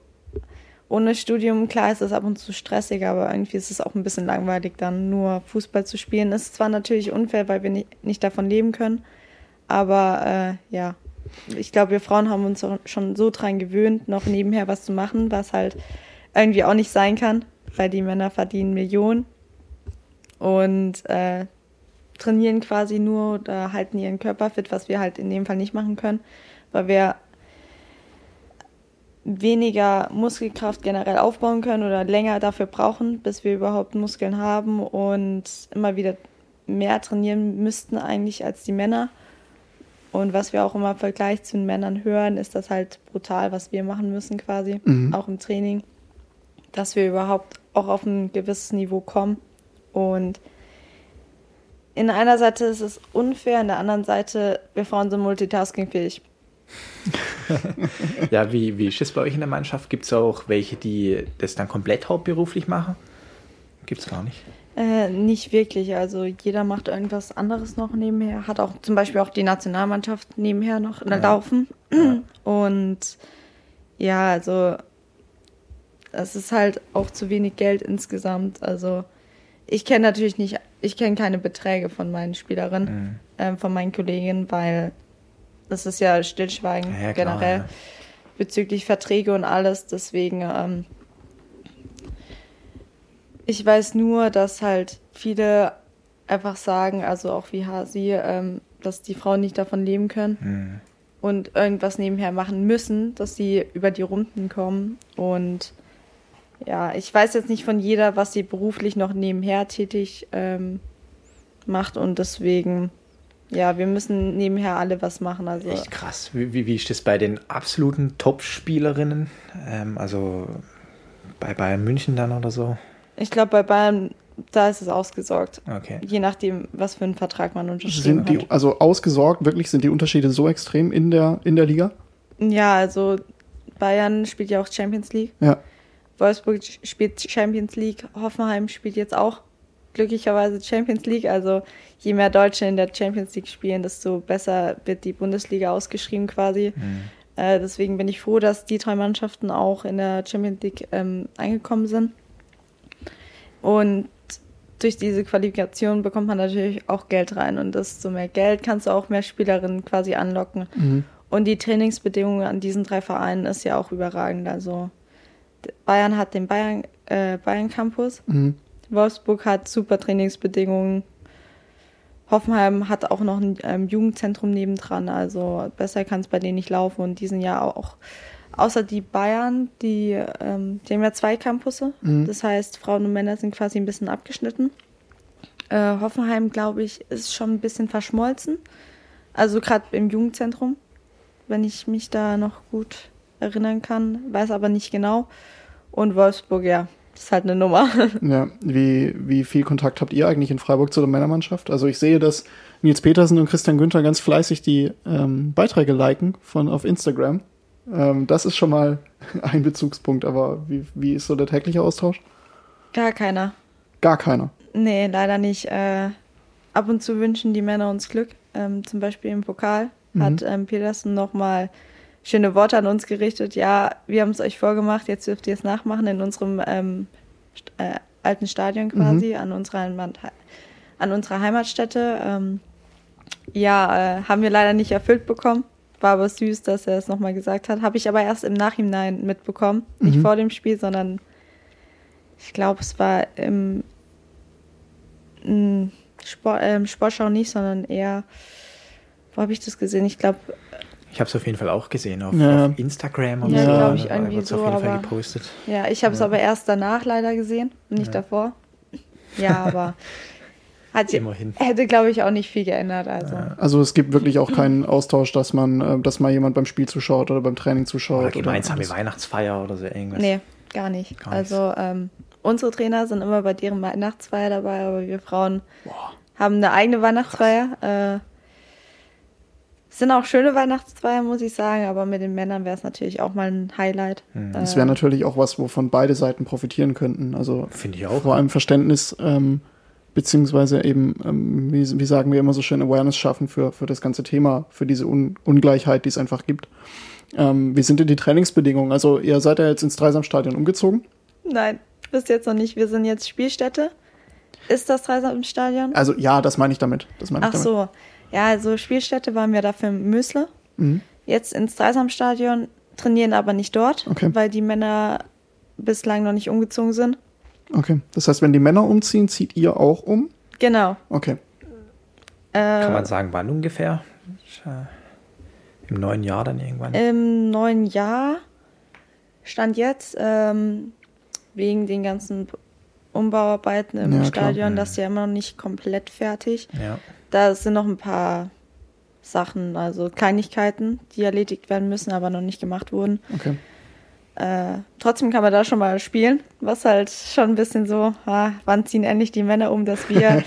ohne Studium, klar ist es ab und zu stressig, aber irgendwie ist es auch ein bisschen langweilig, dann nur Fußball zu spielen. Ist zwar natürlich unfair, weil wir nicht, nicht davon leben können, aber äh, ja, ich glaube, wir Frauen haben uns schon so dran gewöhnt, noch nebenher was zu machen, was halt irgendwie auch nicht sein kann, weil die Männer verdienen Millionen und äh, trainieren quasi nur oder halten ihren Körper fit, was wir halt in dem Fall nicht machen können, weil wir weniger Muskelkraft generell aufbauen können oder länger dafür brauchen, bis wir überhaupt Muskeln haben und immer wieder mehr trainieren müssten eigentlich als die Männer. Und was wir auch immer im Vergleich zu den Männern hören, ist das halt brutal, was wir machen müssen quasi, mhm. auch im Training, dass wir überhaupt auch auf ein gewisses Niveau kommen. Und in einer Seite ist es unfair, in der anderen Seite, wir Frauen sind multitaskingfähig. ja, wie, wie ist es bei euch in der Mannschaft? Gibt es auch welche, die das dann komplett hauptberuflich machen? Gibt es gar nicht. Äh, nicht wirklich. Also jeder macht irgendwas anderes noch nebenher. Hat auch zum Beispiel auch die Nationalmannschaft nebenher noch ja. laufen. Ja. Und ja, also es ist halt auch zu wenig Geld insgesamt. Also ich kenne natürlich nicht, ich kenne keine Beträge von meinen Spielerinnen, mhm. äh, von meinen Kolleginnen, weil das ist ja Stillschweigen ja, generell klar, bezüglich Verträge und alles. Deswegen, ähm, ich weiß nur, dass halt viele einfach sagen, also auch wie Hasi, ähm, dass die Frauen nicht davon leben können mhm. und irgendwas nebenher machen müssen, dass sie über die Runden kommen. Und ja, ich weiß jetzt nicht von jeder, was sie beruflich noch nebenher tätig ähm, macht und deswegen ja, wir müssen nebenher alle was machen. Also. Echt krass. Wie, wie, wie ist das bei den absoluten Top-Spielerinnen? Ähm, also bei Bayern München dann oder so? Ich glaube, bei Bayern, da ist es ausgesorgt. Okay. Je nachdem, was für einen Vertrag man unterschrieben sind die, hat. Also ausgesorgt, wirklich, sind die Unterschiede so extrem in der, in der Liga? Ja, also Bayern spielt ja auch Champions League. Ja. Wolfsburg spielt Champions League. Hoffenheim spielt jetzt auch glücklicherweise Champions League. Also je mehr Deutsche in der Champions League spielen, desto besser wird die Bundesliga ausgeschrieben quasi. Mhm. Äh, deswegen bin ich froh, dass die drei Mannschaften auch in der Champions League ähm, eingekommen sind. Und durch diese Qualifikation bekommt man natürlich auch Geld rein. Und desto mehr Geld kannst du auch mehr Spielerinnen quasi anlocken. Mhm. Und die Trainingsbedingungen an diesen drei Vereinen ist ja auch überragend. Also Bayern hat den Bayern, äh, Bayern Campus. Mhm. Wolfsburg hat super Trainingsbedingungen. Hoffenheim hat auch noch ein ähm, Jugendzentrum nebendran, also besser kann es bei denen nicht laufen. Und diesen Jahr auch, außer die Bayern, die, ähm, die haben ja zwei Campusse. Mhm. Das heißt, Frauen und Männer sind quasi ein bisschen abgeschnitten. Äh, Hoffenheim, glaube ich, ist schon ein bisschen verschmolzen. Also gerade im Jugendzentrum, wenn ich mich da noch gut erinnern kann, weiß aber nicht genau. Und Wolfsburg, ja, das ist halt eine Nummer. Ja, wie, wie viel Kontakt habt ihr eigentlich in Freiburg zu der Männermannschaft? Also ich sehe, dass Nils Petersen und Christian Günther ganz fleißig die ähm, Beiträge liken von auf Instagram. Ähm, das ist schon mal ein Bezugspunkt, aber wie, wie ist so der tägliche Austausch? Gar keiner. Gar keiner? Nee, leider nicht. Äh, ab und zu wünschen die Männer uns Glück. Ähm, zum Beispiel im Pokal mhm. hat ähm, Petersen nochmal schöne Worte an uns gerichtet. Ja, wir haben es euch vorgemacht, jetzt dürft ihr es nachmachen in unserem ähm, äh, alten Stadion quasi, mhm. an, unserer, an unserer Heimatstätte. Ähm, ja, äh, haben wir leider nicht erfüllt bekommen. War aber süß, dass er es nochmal gesagt hat. Habe ich aber erst im Nachhinein mitbekommen. Mhm. Nicht vor dem Spiel, sondern ich glaube, es war im, im Sport, äh, Sportschau nicht, sondern eher, wo habe ich das gesehen? Ich glaube, Ich habe es auf jeden Fall auch gesehen auf, Ja. auf Instagram und Ja, so. glaub ich, da irgendwie so, auf jeden Fall aber- gepostet. Ja, ich habe es aber erst danach leider gesehen, nicht davor. Ja, aber hat, Immerhin. hätte, glaube ich, auch nicht viel geändert. Also. Also es gibt wirklich auch keinen Austausch, dass man, äh, dass mal jemand beim Spiel zuschaut oder beim Training zuschaut. Oder gemeinsame alles. Weihnachtsfeier oder so irgendwas. Nee, gar nicht. Gar also ähm, unsere Trainer sind immer bei deren Weihnachtsfeier dabei, aber wir Frauen haben eine eigene Weihnachtsfeier. Äh, sind auch schöne Weihnachtsfeier, muss ich sagen, aber mit den Männern wäre es natürlich auch mal ein Highlight. Das Äh, wäre natürlich auch was, wovon beide Seiten profitieren könnten. Also Finde ich auch. vor allem Verständnis, ähm, beziehungsweise eben, ähm, wie, wie sagen wir immer so schön, Awareness schaffen für, für das ganze Thema, für diese Un Ungleichheit, die es einfach gibt. Ähm, wie sind denn die Trainingsbedingungen? Also ihr seid ja jetzt ins Dreisamstadion umgezogen. Nein, bis jetzt noch nicht. Wir sind jetzt Spielstätte. Ist das Dreisamstadion? Also ja, das meine ich damit. Das meine ich Ach damit. so. Ja, also Spielstätte waren wir dafür in Mösle. Mhm. Jetzt ins Dreisamstadion, trainieren aber nicht dort, Okay. weil die Männer bislang noch nicht umgezogen sind. Okay. Das heißt, wenn die Männer umziehen, zieht ihr auch um? Genau. Okay. Kann Äh, man sagen, wann ungefähr? Äh, Im neuen Jahr dann irgendwann. Im neuen Jahr stand jetzt ähm, wegen den ganzen Umbauarbeiten im Ja, klar. Stadion, das ist ja immer noch nicht komplett fertig. ja. Da sind noch ein paar Sachen, also Kleinigkeiten, die erledigt werden müssen, aber noch nicht gemacht wurden. Okay. Äh, trotzdem kann man da schon mal spielen, was halt schon ein bisschen so, ah, wann ziehen endlich die Männer um, dass wir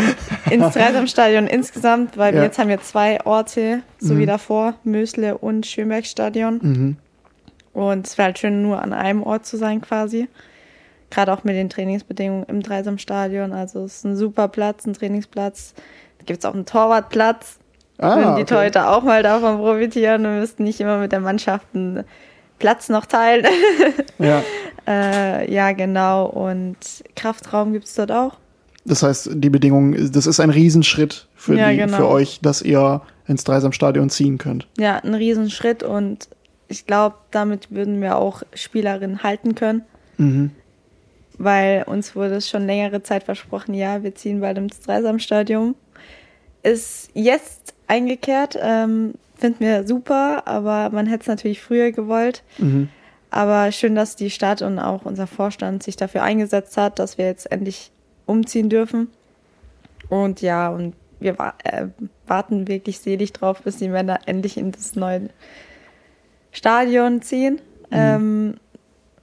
ins Dreisamstadion insgesamt, weil wir Ja. jetzt haben wir zwei Orte, so wie davor, Mösle und Schönbergstadion. Mhm. Und es wäre halt schön, nur an einem Ort zu sein quasi. Gerade auch mit den Trainingsbedingungen im Dreisamstadion. Also es ist ein super Platz, ein Trainingsplatz. Da gibt es auch einen Torwartplatz. Ah, Würden die okay. Torhüter auch mal davon profitieren und müssten nicht immer mit der Mannschaft einen Platz noch teilen. Ja. äh, ja, genau. Und Kraftraum gibt es dort auch. Das heißt, die Bedingungen, das ist ein Riesenschritt für, Ja, die, genau. für euch, dass ihr ins Dreisamstadion ziehen könnt. Ja, ein Riesenschritt und ich glaube, damit würden wir auch Spielerinnen halten können. Mhm. weil uns wurde es schon längere Zeit versprochen, ja, wir ziehen bald ins Dreisamstadion. Ist jetzt eingekehrt, ähm, finden wir super, aber man hätte es natürlich früher gewollt. Mhm. Aber schön, dass die Stadt und auch unser Vorstand sich dafür eingesetzt hat, dass wir jetzt endlich umziehen dürfen. Und ja, und wir wa äh, warten wirklich selig drauf, bis die Männer endlich in das neue Stadion ziehen. Ähm,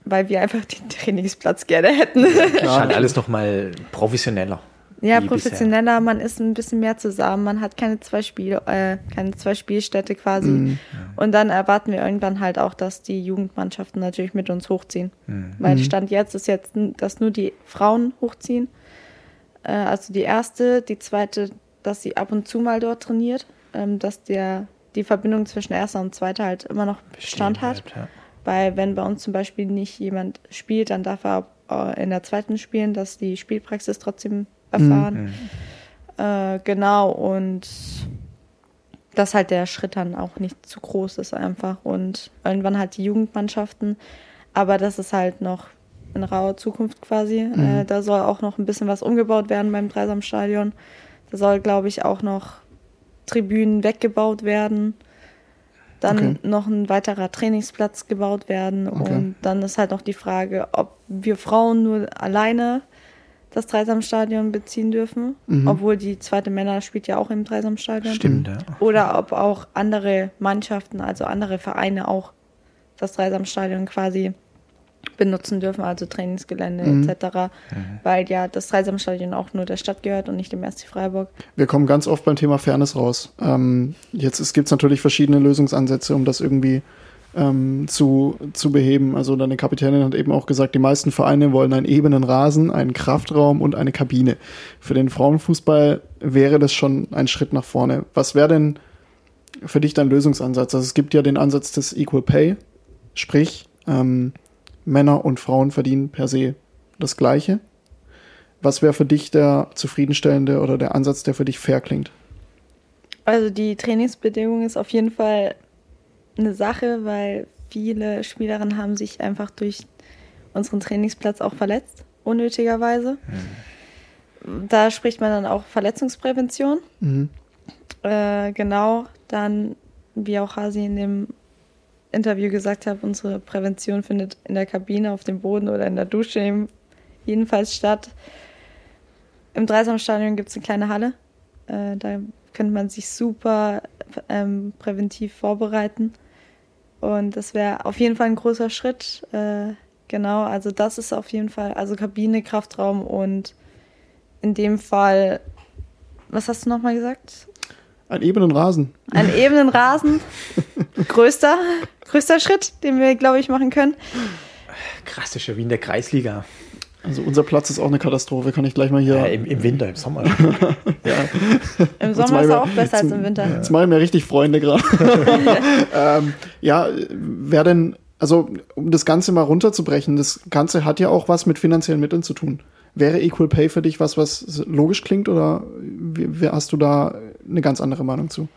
weil wir einfach den Trainingsplatz gerne hätten. Scheint alles nochmal professioneller. Ja, professioneller, man ist ein bisschen mehr zusammen, man hat keine zwei Spiel, äh, keine zwei Spielstätte quasi. Mhm. Und dann erwarten wir irgendwann halt auch, dass die Jugendmannschaften natürlich mit uns hochziehen. Weil Stand jetzt ist jetzt, dass nur die Frauen hochziehen. Äh, also die erste, die zweite, dass sie ab und zu mal dort trainiert, ähm, dass der die Verbindung zwischen erster und zweiter halt immer noch Bestehen Bestand hat. bleibt, ja. Weil wenn bei uns zum Beispiel nicht jemand spielt, dann darf er äh, in der zweiten spielen, dass die Spielpraxis trotzdem erfahren. Äh, genau, und dass halt der Schritt dann auch nicht zu groß ist einfach. Und irgendwann halt die Jugendmannschaften. Aber das ist halt noch in rauer Zukunft quasi. Äh, da soll auch noch ein bisschen was umgebaut werden beim Dreisamstadion. Da soll, glaube ich, auch noch Tribünen weggebaut werden. Dann Okay. noch ein weiterer Trainingsplatz gebaut werden. Okay. Und dann ist halt noch die Frage, ob wir Frauen nur alleine das Dreisamstadion beziehen dürfen. Mhm. Obwohl die zweite Männer spielt ja auch im Dreisamstadion. Stimmt, ja. Oder ob auch andere Mannschaften, also andere Vereine auch das Dreisamstadion quasi benutzen dürfen, also Trainingsgelände Mhm. etc. Weil ja das Dreisamstadion auch nur der Stadt gehört und nicht dem SC Freiburg. Wir kommen ganz oft beim Thema Fairness raus. Ähm, jetzt gibt es natürlich verschiedene Lösungsansätze, um das irgendwie ähm, zu, zu beheben. Also deine Kapitänin hat eben auch gesagt, die meisten Vereine wollen einen ebenen Rasen, einen Kraftraum und eine Kabine. Für den Frauenfußball wäre das schon ein Schritt nach vorne. Was wäre denn für dich dein Lösungsansatz? Also es gibt ja den Ansatz des Equal Pay, sprich ähm, Männer und Frauen verdienen per se das Gleiche. Was wäre für dich der zufriedenstellende oder der Ansatz, der für dich fair klingt? Also die Trainingsbedingung ist auf jeden Fall eine Sache, weil viele Spielerinnen haben sich einfach durch unseren Trainingsplatz auch verletzt, unnötigerweise. Da spricht man dann auch Verletzungsprävention. Mhm. Äh, genau, dann wie auch Hasi in dem Interview gesagt hat, unsere Prävention findet in der Kabine, auf dem Boden oder in der Dusche jedenfalls statt. Im Dreisamstadion gibt es eine kleine Halle. Äh, da könnte man sich super ähm, präventiv vorbereiten. Und das wäre auf jeden Fall ein großer Schritt. Äh, genau, also das ist auf jeden Fall, also Kabine, Kraftraum und in dem Fall, was hast du nochmal gesagt? Ein ebenen Rasen. Ein ebenen Rasen. größter, größter Schritt, den wir, glaube ich, machen können. Krass, das ist ja wie in der Kreisliga. Also unser Platz ist auch eine Katastrophe, kann ich gleich mal hier. Ja, im, im Winter, im Sommer. ja. Im Sommer ist er auch besser als im Winter. Jetzt mache ich mir richtig Freunde gerade. ähm, ja, wer denn, also um das Ganze mal runterzubrechen, das Ganze hat ja auch was mit finanziellen Mitteln zu tun. Wäre Equal Pay für dich was, was logisch klingt oder wie, hast du da eine ganz andere Meinung zu?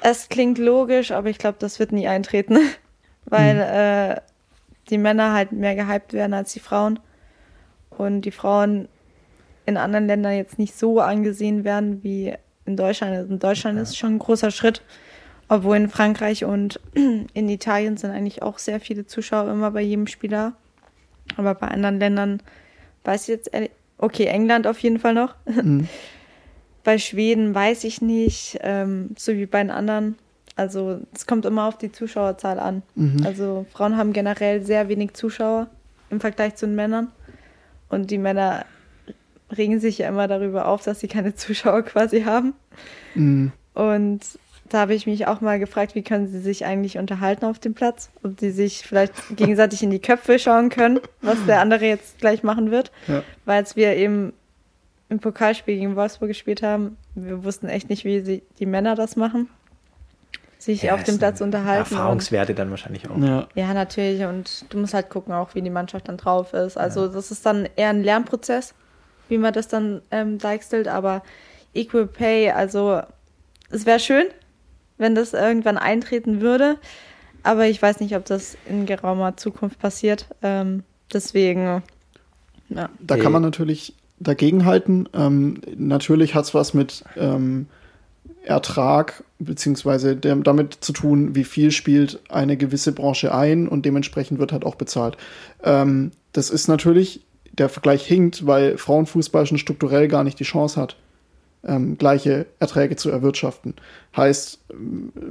Es klingt logisch, aber ich glaube, das wird nie eintreten, weil hm. äh, die Männer halt mehr gehypt werden als die Frauen und die Frauen in anderen Ländern jetzt nicht so angesehen werden wie in Deutschland. Also in Deutschland ist schon ein großer Schritt, obwohl in Frankreich und in Italien sind eigentlich auch sehr viele Zuschauer immer bei jedem Spieler. Aber bei anderen Ländern weiß ich jetzt, okay, England auf jeden Fall noch. Mhm. bei Schweden weiß ich nicht, ähm, so wie bei den anderen. Also es kommt immer auf die Zuschauerzahl an. Mhm. Also Frauen haben generell sehr wenig Zuschauer im Vergleich zu den Männern. Und die Männer regen sich ja immer darüber auf, dass sie keine Zuschauer quasi haben. Mhm. Und da habe ich mich auch mal gefragt, wie können sie sich eigentlich unterhalten auf dem Platz? Ob sie sich vielleicht gegenseitig in die Köpfe schauen können, was der andere jetzt gleich machen wird. Ja. Weil als wir eben im Pokalspiel gegen Wolfsburg gespielt haben, wir wussten echt nicht, wie sie, die Männer das machen sich ja, auf dem Platz unterhalten. Erfahrungswerte dann wahrscheinlich auch. Ja. ja. natürlich. Und du musst halt gucken, auch wie die Mannschaft dann drauf ist. Also ja. das ist dann eher ein Lernprozess, wie man das dann ähm, deichselt. Aber Equal Pay, also es wäre schön, wenn das irgendwann eintreten würde. Aber ich weiß nicht, ob das in geraumer Zukunft passiert. Ähm, deswegen, ja. Da kann man natürlich dagegenhalten. Ähm, natürlich hat es was mit ähm, Ertrag beziehungsweise damit zu tun, wie viel spielt eine gewisse Branche ein und dementsprechend wird halt auch bezahlt. Ähm, das ist natürlich, der Vergleich hinkt, weil Frauenfußball schon strukturell gar nicht die Chance hat, ähm, gleiche Erträge zu erwirtschaften. Heißt,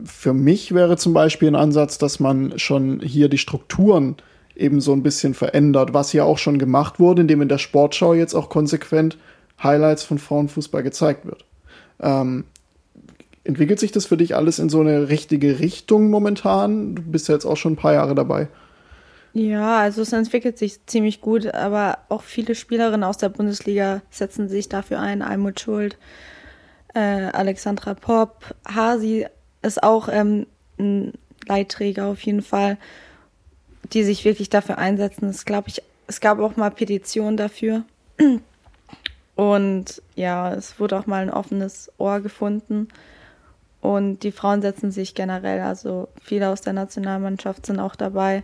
für mich wäre zum Beispiel ein Ansatz, dass man schon hier die Strukturen eben so ein bisschen verändert, was ja auch schon gemacht wurde, indem in der Sportschau jetzt auch konsequent Highlights von Frauenfußball gezeigt wird. Ähm, Entwickelt sich das für dich alles in so eine richtige Richtung momentan? Du bist ja jetzt auch schon ein paar Jahre dabei. Ja, also es entwickelt sich ziemlich gut, aber auch viele Spielerinnen aus der Bundesliga setzen sich dafür ein. Almut Schuld, äh, Alexandra Popp, Hasi ist auch ähm, ein Leitträger auf jeden Fall, die sich wirklich dafür einsetzen. Es glaube ich, es gab auch mal Petitionen dafür. Und ja, es wurde auch mal ein offenes Ohr gefunden. Und die Frauen setzen sich generell, also viele aus der Nationalmannschaft sind auch dabei,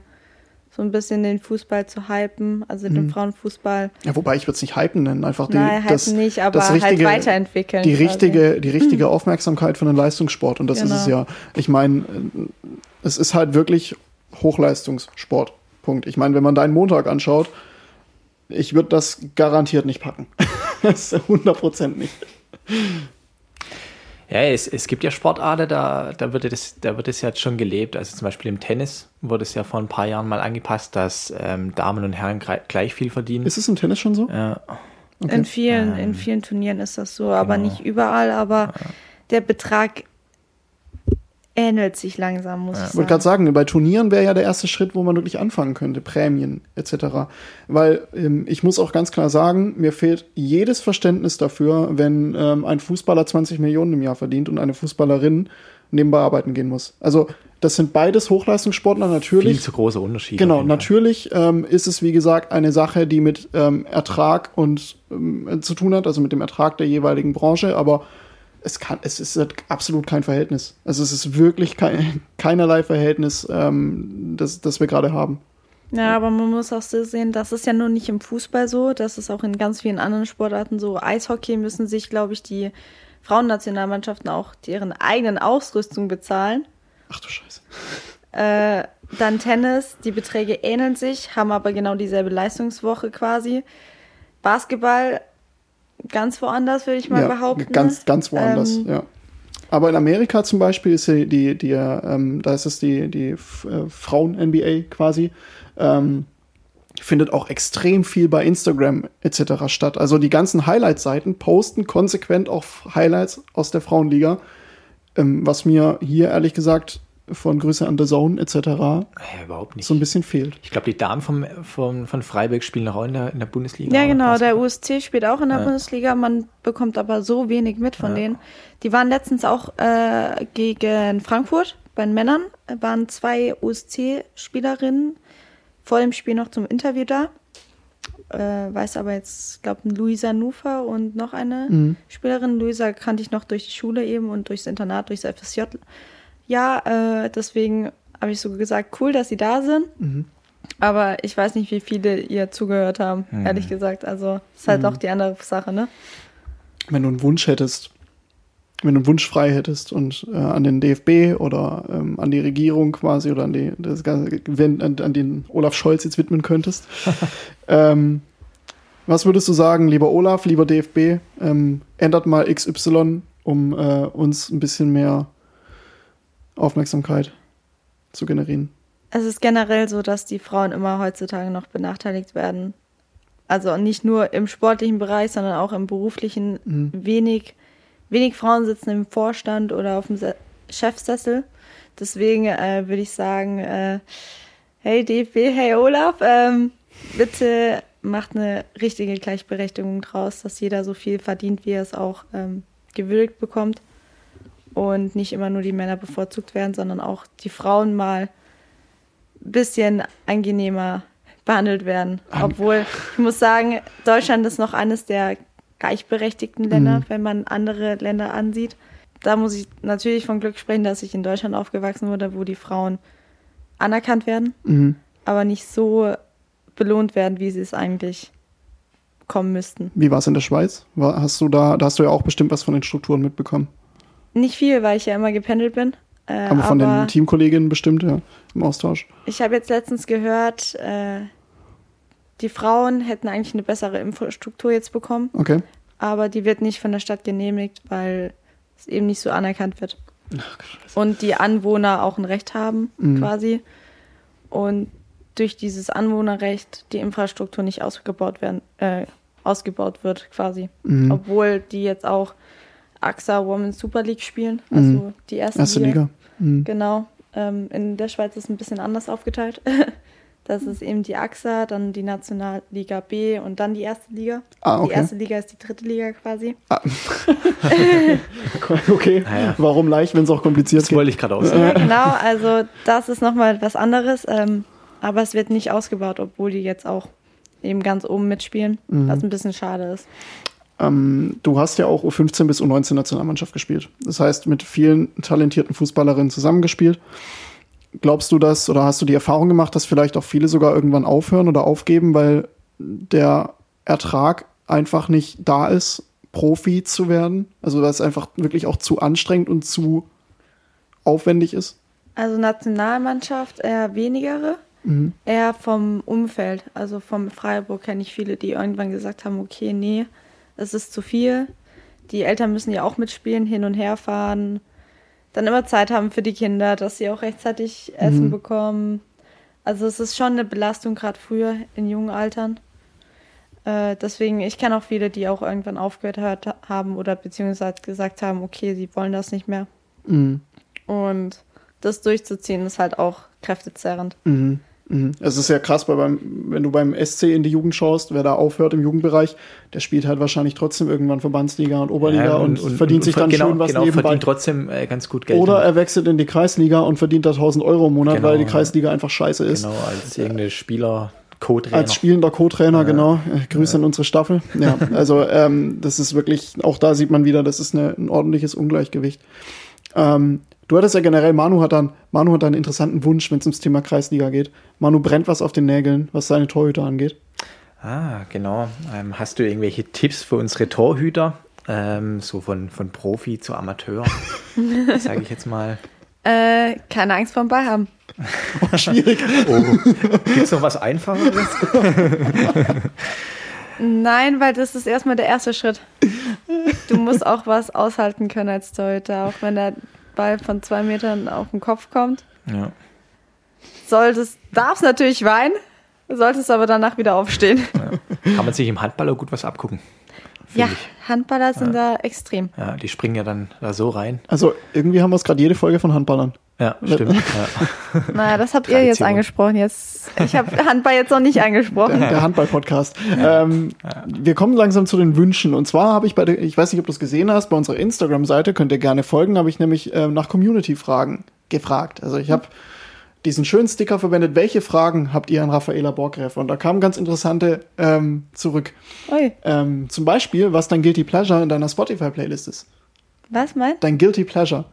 so ein bisschen den Fußball zu hypen, also den mhm. Frauenfußball. Ja, wobei ich würde es nicht hypen nennen, einfach die, Nein, das, nicht, aber das halt richtige, halt weiterentwickeln. Die richtige, die richtige Aufmerksamkeit für den Leistungssport und das genau. ist es ja. Ich meine, es ist halt wirklich Hochleistungssport. Punkt. Ich meine, wenn man deinen Montag anschaut, ich würde das garantiert nicht packen. das ist 100% nicht. Ja, es, es gibt ja Sportarten, da, da, wird das, da wird es jetzt schon gelebt. Also zum Beispiel im Tennis wurde es ja vor ein paar Jahren mal angepasst, dass ähm, Damen und Herren gleich viel verdienen. Ist es im Tennis schon so? Ja. Okay. In, vielen, ähm, in vielen Turnieren ist das so, aber genau. nicht überall. Aber ja. der Betrag ähnelt sich langsam, muss ja. ich sagen. Ich wollte gerade sagen, bei Turnieren wäre ja der erste Schritt, wo man wirklich anfangen könnte, Prämien etc. Weil ähm, ich muss auch ganz klar sagen, mir fehlt jedes Verständnis dafür, wenn ähm, ein Fußballer 20 Millionen im Jahr verdient und eine Fußballerin nebenbei arbeiten gehen muss. Also das sind beides Hochleistungssportler natürlich. Viel zu große Unterschiede. Genau, natürlich ähm, ist es wie gesagt eine Sache, die mit ähm, Ertrag und ähm, zu tun hat, also mit dem Ertrag der jeweiligen Branche, aber es kann, es ist absolut kein Verhältnis. Also es ist wirklich kein, keinerlei Verhältnis, ähm, das, das wir gerade haben. Ja, aber man muss auch so sehen, das ist ja nur nicht im Fußball so, das ist auch in ganz vielen anderen Sportarten so. Eishockey müssen sich, glaube ich, die Frauennationalmannschaften auch deren eigenen Ausrüstung bezahlen. Ach du Scheiße. Äh, dann Tennis, die Beträge ähneln sich, haben aber genau dieselbe Leistungswoche quasi. Basketball ganz woanders, würde ich mal ja, behaupten. Ganz, ganz woanders, Ähm, ja. Aber in Amerika zum Beispiel ist die, die, die ähm, da ist es die, die äh, Frauen-NBA quasi, ähm, findet auch extrem viel bei Instagram etc. statt. Also die ganzen Highlight-Seiten posten konsequent auch Highlights aus der Frauenliga, ähm, was mir hier ehrlich gesagt von Grüße an The Zone etc. Ja, überhaupt nicht. so ein bisschen fehlt. Ich glaube, die Damen vom, vom, von Freiburg spielen auch in der, in der Bundesliga. Ja, genau. Der. USC spielt auch in der Ja. Bundesliga. Man bekommt aber so wenig mit von Ja. denen. Die waren letztens auch äh, gegen Frankfurt bei den Männern. Waren zwei USC-Spielerinnen vor dem Spiel noch zum Interview da. Äh, weiß aber jetzt, glaube Luisa Nufer und noch eine Mhm. Spielerin. Luisa kannte ich noch durch die Schule eben und durchs Internat, durchs FSJ. Ja, äh, deswegen habe ich so gesagt, cool, dass sie da sind. Mhm. Aber ich weiß nicht, wie viele ihr zugehört haben, Mhm. ehrlich gesagt. Also ist halt auch die andere Sache, ne? wenn du einen Wunsch hättest, wenn du einen Wunsch frei hättest und äh, an den DFB oder ähm, an die Regierung quasi oder an die das ganze, wenn, an, an den Olaf Scholz jetzt widmen könntest, ähm, was würdest du sagen, lieber Olaf, lieber DFB, ähm, ändert mal XY, um äh, uns ein bisschen mehr Aufmerksamkeit zu generieren? Es ist generell so, dass die Frauen immer heutzutage noch benachteiligt werden. Also nicht nur im sportlichen Bereich, sondern auch im beruflichen. Mhm. Wenig, wenig Frauen sitzen im Vorstand oder auf dem Se Chefsessel. Deswegen äh, würde ich sagen, äh, hey DFB, hey Olaf, ähm, bitte macht eine richtige Gleichberechtigung draus, dass jeder so viel verdient, wie er es auch ähm, gewürdigt bekommt. Und nicht immer nur die Männer bevorzugt werden, sondern auch die Frauen mal ein bisschen angenehmer behandelt werden. Obwohl, ich muss sagen, Deutschland ist noch eines der gleichberechtigten Länder, Mhm. wenn man andere Länder ansieht. Da muss ich natürlich von Glück sprechen, dass ich in Deutschland aufgewachsen wurde, wo die Frauen anerkannt werden, Mhm. aber nicht so belohnt werden, wie sie es eigentlich kommen müssten. Wie war es in der Schweiz? War, hast du da, da hast du ja auch bestimmt was von den Strukturen mitbekommen. Nicht viel, weil ich ja immer gependelt bin. Äh, Aber von den Teamkolleginnen bestimmt, ja, im Austausch. Ich habe jetzt letztens gehört, äh, die Frauen hätten eigentlich eine bessere Infrastruktur jetzt bekommen, Okay. aber die wird nicht von der Stadt genehmigt, weil es eben nicht so anerkannt wird. Und die Anwohner auch ein Recht haben, Mhm. quasi. Und durch dieses Anwohnerrecht die Infrastruktur nicht ausgebaut werden, äh, ausgebaut wird, quasi. Mhm. Obwohl die jetzt auch AXA Women's Super League spielen, also Mhm. die erste, Erste Liga. Mhm. Genau. Ähm, in der Schweiz ist es ein bisschen anders aufgeteilt. Das ist eben die AXA, dann die Nationalliga B und dann die erste Liga. Ah, Die okay. erste Liga ist die dritte Liga quasi. Okay, Ah, ja. warum leicht, wenn es auch kompliziert Das geht? wollte ich gerade. Ja, genau, also das ist nochmal was anderes. Ähm, aber es wird nicht ausgebaut, obwohl die jetzt auch eben ganz oben mitspielen, Mhm. was ein bisschen schade ist. Ähm, du hast ja auch U15 bis U19 Nationalmannschaft gespielt. Das heißt, mit vielen talentierten Fußballerinnen zusammengespielt. Glaubst du das oder hast du die Erfahrung gemacht, dass vielleicht auch viele sogar irgendwann aufhören oder aufgeben, weil der Ertrag einfach nicht da ist, Profi zu werden? Also weil es einfach wirklich auch zu anstrengend und zu aufwendig ist? Also Nationalmannschaft eher wenigere, Mhm. eher vom Umfeld. Also vom Freiburg kenne ich viele, die irgendwann gesagt haben, okay, nee, das ist zu viel. Die Eltern müssen ja auch mitspielen, hin und her fahren. Dann immer Zeit haben für die Kinder, dass sie auch rechtzeitig Essen Mhm. bekommen. Also es ist schon eine Belastung, gerade früher in jungen Altern. Äh, deswegen, ich kenne auch viele, die auch irgendwann aufgehört hört, haben oder beziehungsweise gesagt haben, okay, sie wollen das nicht mehr. Mhm. Und das durchzuziehen ist halt auch kräftezerrend. Mhm. Mhm. Es ist ja krass, weil beim, wenn du beim SC in die Jugend schaust, wer da aufhört im Jugendbereich, der spielt halt wahrscheinlich trotzdem irgendwann Verbandsliga und Oberliga Ja, und, verdient sich dann genau, schön was genau, nebenbei. verdient trotzdem äh, ganz gut Geld. Oder er wechselt in die Kreisliga und verdient da 1000 Euro im Monat, Genau, weil die ja. Kreisliga einfach scheiße ist. genau, als irgendeine Spieler, Co-Trainer. Als spielender Co-Trainer, genau. Äh, Grüße an unsere Staffel. Ja, also ähm, das ist wirklich, auch da sieht man wieder, das ist eine, ein ordentliches Ungleichgewicht. Ähm, du hattest ja generell, Manu hat dann, Manu hat einen interessanten Wunsch, wenn es ums Thema Kreisliga geht. Manu brennt was auf den Nägeln, was seine Torhüter angeht. Ah, genau. Ähm, hast du irgendwelche Tipps für unsere Torhüter? Ähm, so von, von Profi zu Amateur, sage ich jetzt mal. Äh, keine Angst vor dem Ball haben. Oh, schwierig. Oh. Gibt es noch was Einfacheres? Nein, weil das ist erstmal der erste Schritt. Du musst auch was aushalten können als Torhüter, auch wenn der Ball von zwei Metern auf den Kopf kommt. Ja. Solltest, darfst natürlich weinen, solltest aber danach wieder aufstehen. Kann man sich im Handball auch gut was abgucken. Ja, ich. Handballer sind da extrem. Ja, die springen ja dann da so rein. Also irgendwie haben wir es gerade jede Folge von Handballern. Ja, stimmt. Ja. Naja, das habt ihr jetzt Tradition. angesprochen. Jetzt, ich habe Handball jetzt noch nicht angesprochen. Der Handball-Podcast. Ähm, Wir kommen langsam zu den Wünschen. Und zwar habe ich bei der, ich weiß nicht, ob du es gesehen hast, bei unserer Instagram-Seite, könnt ihr gerne folgen, habe ich nämlich ähm, nach Community-Fragen gefragt. Also ich habe diesen schönen Sticker verwendet. Welche Fragen habt ihr an Raffaela Borgreff? Und da kamen ganz interessante ähm, zurück. Ähm, zum Beispiel, was dein Guilty Pleasure in deiner Spotify-Playlist ist. was meint? Dein Guilty Pleasure.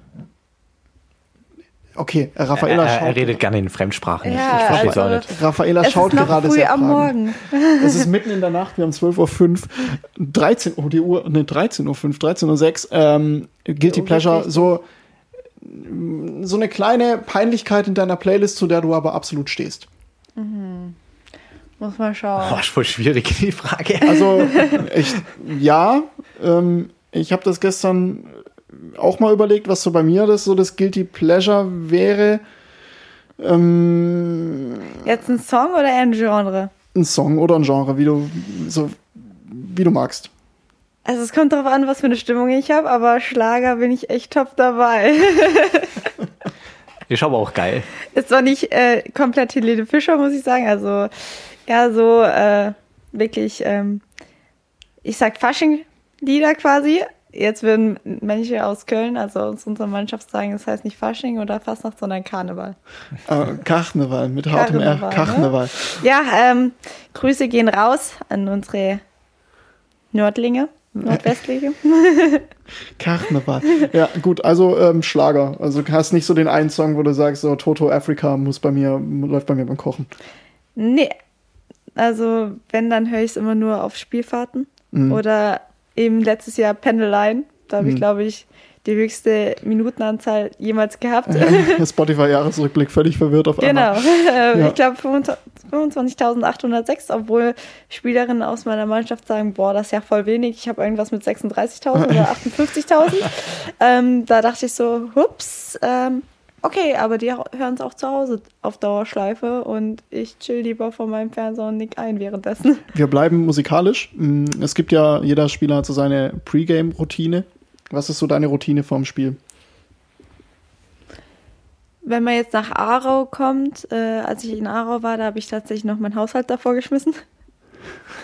Okay, äh, Er, Raffaela er, er schaut. redet gerne in Fremdsprachen. Ja, ich verstehe es also- auch nicht. Raffaela Es schaut ist noch gerade früh sehr am fragend. Morgen. Es ist mitten in der Nacht, wir haben 12.05 Uhr, 13 Uhr, die Uhr, ne, 13.05 Uhr, 13.06 Uhr, ähm, Guilty Oh, Pleasure, wirklich? so, so eine kleine Peinlichkeit in deiner Playlist, zu der du aber absolut stehst. Muss mal schauen. Oh, ist voll schwierig, die Frage. Also, ich, ja, ähm, ich habe das gestern auch mal überlegt, was so bei mir das so das Guilty Pleasure wäre. Ähm, Jetzt ein Song oder eher ein Genre? ein Song oder ein Genre, wie du, so, wie du magst. Also es kommt darauf an, was für eine Stimmung ich habe, aber Schlager bin ich echt top dabei. Ist aber auch geil. Ist zwar nicht äh, komplett Helene Fischer, muss ich sagen, also eher so äh, wirklich, ähm, ich sag Fasching-Lieder quasi. Jetzt würden Menschen aus Köln, also aus unserer Mannschaft sagen, das heißt nicht Fasching oder Fastnacht, sondern Karneval. Äh, Karneval mit hartem R. Karneval, ne? Ja, ähm, Grüße gehen raus an unsere Nördlinge, Nordwestlinge. Karneval. Ja, gut, also ähm, Schlager. Also du hast nicht so den einen Song, wo du sagst, so Toto Africa muss bei mir, läuft bei mir beim Kochen. Nee, also wenn, dann höre ich es immer nur auf Spielfahrten. Mhm. Oder eben letztes Jahr Pendeleien. Da habe ich, Mhm. glaube ich, die höchste Minutenanzahl jemals gehabt. Jahresrückblick völlig verwirrt auf Genau. einmal. Äh, Ja. Ich glaube 25.806, obwohl Spielerinnen aus meiner Mannschaft sagen, boah, das ist ja voll wenig. Ich habe irgendwas mit 36.000 oder 58.000. ähm, da dachte ich so, hups, ähm, okay, aber die hören es auch zu Hause auf Dauerschleife und ich chill lieber vor meinem Fernseher und nick ein währenddessen. Wir bleiben musikalisch. Mm, Es gibt ja, jeder Spieler hat so seine Pre-Game-Routine. Was ist so deine Routine vorm Spiel? Wenn man jetzt nach Aarau kommt, äh, als ich in Aarau war, da habe ich tatsächlich noch meinen Haushalt davor geschmissen.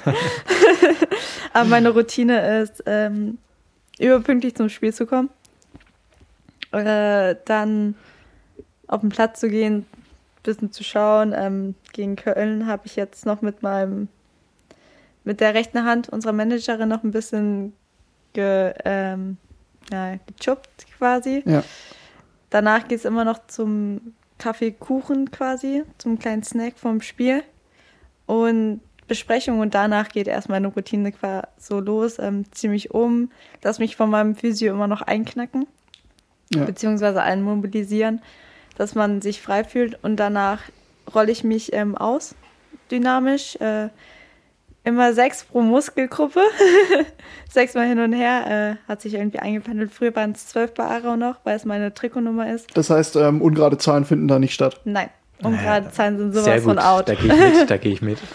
Aber meine Routine ist, ähm, überpünktlich zum Spiel zu kommen. Äh, dann auf den Platz zu gehen, ein bisschen zu schauen. Ähm, gegen Köln habe ich jetzt noch mit meinem, mit der rechten Hand unserer Managerin noch ein bisschen ge, ähm, ja, gechuppt quasi. Ja. Danach geht es immer noch zum Kaffeekuchen quasi, zum kleinen Snack vom Spiel. Und Besprechung und danach geht erst meine Routine so los, ähm, zieh mich um, lass mich von meinem Physio immer noch einknacken, Ja. beziehungsweise allen mobilisieren, dass man sich frei fühlt und danach rolle ich mich ähm, aus, dynamisch, äh, immer sechs pro Muskelgruppe, sechsmal hin und her, äh, hat sich irgendwie eingependelt. Früher waren es zwölf bei Arau noch, weil es meine Trikotnummer ist. Das heißt, ähm, ungerade Zahlen finden da nicht statt. Nein, ungerade Zahlen sind Sehr sowas gut, von out. da gehe ich mit, da gehe ich mit.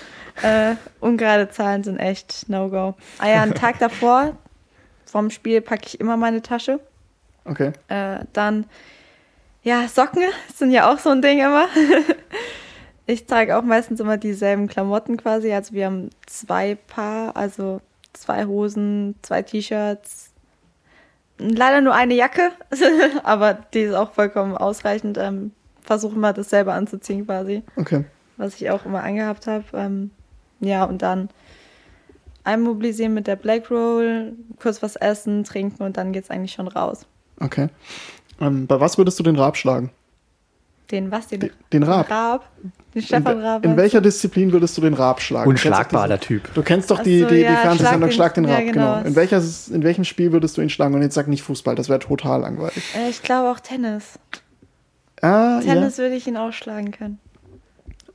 Äh, ungerade Zahlen sind echt No-Go. Ah ja, einen Tag davor, vom Spiel, packe ich immer meine Tasche. Okay. Äh, dann, ja, Socken sind ja auch so ein Ding immer. ich trage auch meistens immer dieselben Klamotten quasi. Also wir haben zwei Paar, also zwei Hosen, zwei T-Shirts. Leider nur eine Jacke, aber die ist auch vollkommen ausreichend. Ähm, Versuche immer dasselbe anzuziehen quasi Okay. was ich auch immer angehabt habe. Ähm, ja, und dann einmobilisieren mit der Black Roll, kurz was essen, trinken und dann geht's eigentlich schon raus. Okay. Ähm, bei was würdest du den Raab schlagen? Den was? Den, Den, den Raab. Raab? Den In, Stefan Raab. in welcher Disziplin würdest du den Raab schlagen? Unschlagbar, der Typ. Du kennst doch Ach die, so, die, die ja, Fernsehsendung Schlag Schlag den den- Raab, ja, genau. genau. In, welches, in welchem Spiel würdest du ihn schlagen? Und jetzt sag nicht Fußball, das wäre total langweilig. Äh, ich glaube auch Tennis. Ah, Tennis ja. würde ich ihn auch schlagen können.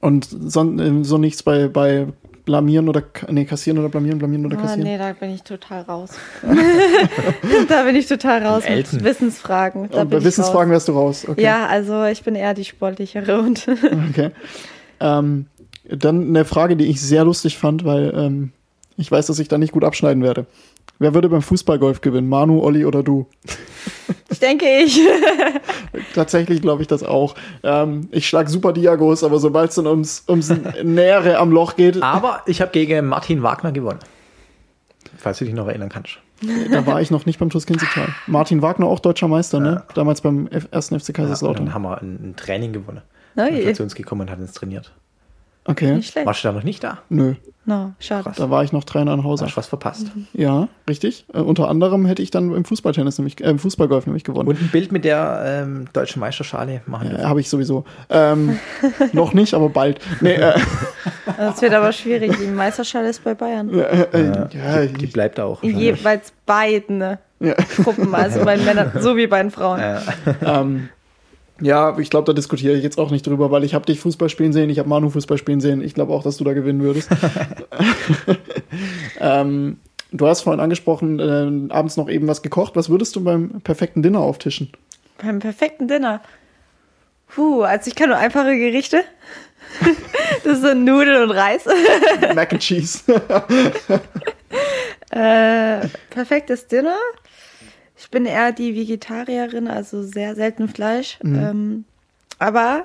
Und so, äh, so nichts bei, bei Blamieren oder nee, kassieren oder blamieren, blamieren oder Oh, kassieren. nee, da bin ich total raus. da bin ich total raus Im Elten. mit Wissensfragen. Da bei ich Wissensfragen raus. wärst du raus. Okay. Ja, also ich bin eher die sportlichere und Okay. Ähm, dann eine Frage, die ich sehr lustig fand, weil ähm, ich weiß, dass ich da nicht gut abschneiden werde. Wer würde beim Fußballgolf gewinnen? Manu, Olli oder du? ich denke ich. Tatsächlich glaube ich das auch. Ähm, ich schlage super Diagos, aber sobald es dann ums, ums Nähere am Loch geht, Aber ich habe gegen Martin Wagner gewonnen. Falls du dich noch erinnern kannst. da war ich noch nicht beim TuS Kinzigtal. Martin Wagner, auch deutscher Meister, ne? Damals beim ersten FC Ja, Kaiserslautern. dann haben wir ein, ein Training gewonnen. Ui. Er ist zu uns gekommen und hat uns trainiert. Okay. Nicht schlecht. Warst du da noch nicht da? Nö, No, schade. da war ich noch Trainer in Hause. Hast du was verpasst. Ja, richtig. Äh, unter anderem hätte ich dann im Fußballtennis nämlich, äh, im Fußballgolf nämlich gewonnen. Und ein Bild mit der ähm, deutschen Meisterschale machen Äh. Habe ich sowieso. Ähm, noch nicht, aber bald. Nee, äh, Das wird aber schwierig. Die Meisterschale ist bei Bayern. äh, äh, ja, die, die bleibt auch. In jeweils beiden ne, ja. Gruppen, also bei den Männern sowie bei den Frauen. Äh, Ähm, ja, ich glaube, da diskutiere ich jetzt auch nicht drüber, weil ich habe dich Fußball spielen sehen, ich habe Manu Fußball spielen sehen. Ich glaube auch, dass du da gewinnen würdest. ähm, du hast vorhin angesprochen, äh, abends noch eben was gekocht. Was würdest du beim perfekten Dinner auftischen? Beim perfekten Dinner. Puh, also ich kann nur einfache Gerichte. Das sind Nudeln und Reis. Mac and Cheese. Äh, perfektes Dinner. Ich bin eher die Vegetarierin, also sehr selten Fleisch. Ähm, aber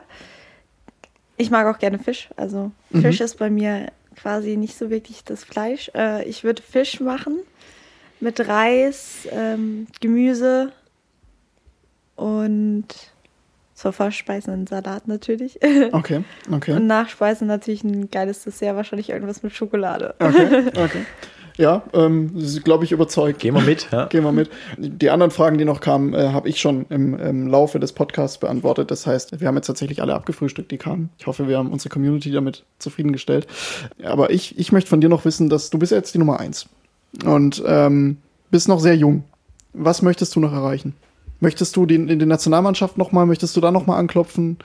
ich mag auch gerne Fisch. Also Fisch ist bei mir quasi nicht so wirklich das Fleisch. Äh, ich würde Fisch machen mit Reis, ähm, Gemüse und zur Vorspeise einen Salat natürlich. Okay, okay. Und Nachspeise natürlich ein geiles Dessert, wahrscheinlich irgendwas mit Schokolade. Okay, okay. Ja, ähm, glaube ich überzeugt. gehen wir mit. Ja? Gehen wir mit. Die anderen Fragen, die noch kamen, äh, habe ich schon im, im Laufe des Podcasts beantwortet. Das heißt, wir haben jetzt tatsächlich alle abgefrühstückt, die kamen. Ich hoffe, wir haben unsere Community damit zufriedengestellt. Aber ich, ich möchte von dir noch wissen, dass du bist ja jetzt die Nummer eins und ähm, bist noch sehr jung. Was möchtest du noch erreichen? Möchtest du den, in die Nationalmannschaft nochmal, möchtest du da nochmal anklopfen?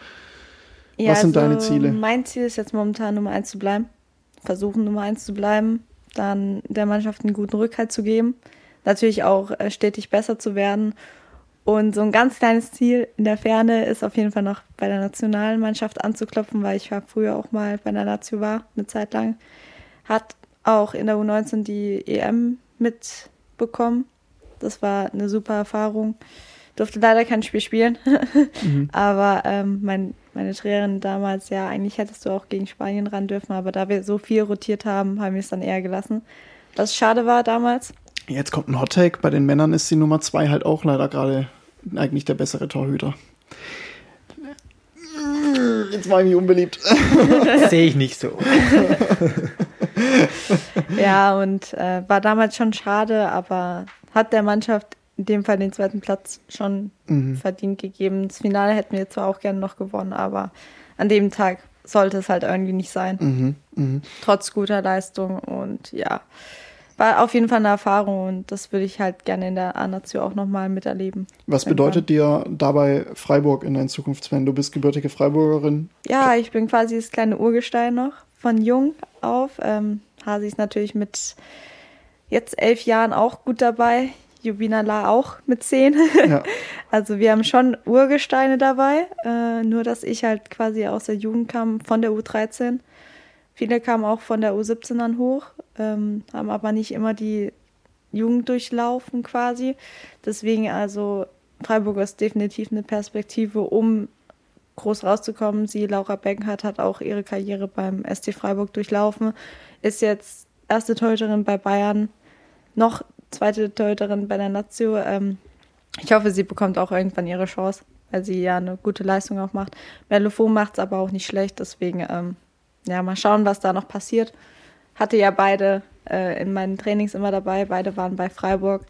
Was sind deine Ziele? Mein Ziel ist jetzt momentan Nummer eins zu bleiben. Versuchen Nummer eins zu bleiben, dann der Mannschaft einen guten Rückhalt zu geben. Natürlich auch äh, stetig besser zu werden. Und so ein ganz kleines Ziel in der Ferne ist auf jeden Fall noch bei der nationalen Mannschaft anzuklopfen, weil ich früher auch mal bei der Nazio war, eine Zeit lang. Hat auch in der U19 die EM mitbekommen. Das war eine super Erfahrung. Durfte leider kein Spiel spielen. Aber ähm, mein, meine Trainerin damals, ja, eigentlich hättest du auch gegen Spanien ran dürfen, aber da wir so viel rotiert haben, haben wir es dann eher gelassen. Was schade war damals. Jetzt kommt ein Hot Take. Bei den Männern ist die Nummer zwei halt auch leider gerade eigentlich der bessere Torhüter. Jetzt war ich mich unbeliebt. Sehe ich nicht so. Ja, und äh, war damals schon schade, aber hat der Mannschaft in dem Fall den zweiten Platz schon verdient gegeben. Das Finale hätten wir zwar auch gerne noch gewonnen, aber an dem Tag sollte es halt irgendwie nicht sein. Trotz guter Leistung und ja, war auf jeden Fall eine Erfahrung und das würde ich halt gerne in der A-Nation auch nochmal miterleben. Was bedeutet dir dabei Freiburg in deinen Zukunftsplänen? Du bist gebürtige Freiburgerin. Ja, ich bin quasi das kleine Urgestein noch von jung auf. Ähm, Hasi ist natürlich mit jetzt elf Jahren auch gut dabei. Jubina La auch mit zehn. Ja. Also wir haben schon Urgesteine dabei, äh, nur dass ich halt quasi aus der Jugend kam, von der U13. Viele kamen auch von der U17 dann hoch, ähm, haben aber nicht immer die Jugend durchlaufen quasi. Deswegen also Freiburg ist definitiv eine Perspektive, um groß rauszukommen. Sie, Laura Beckenhardt, hat auch ihre Karriere beim ST Freiburg durchlaufen, ist jetzt erste Torhüterin bei Bayern, noch zweite Torhüterin bei der Lazio. Ähm, ich hoffe, sie bekommt auch irgendwann ihre Chance, weil sie ja eine gute Leistung auch macht. Merlefon macht es aber auch nicht schlecht, deswegen ähm, ja, mal schauen, was da noch passiert. Hatte ja beide äh, in meinen Trainings immer dabei, beide waren bei Freiburg.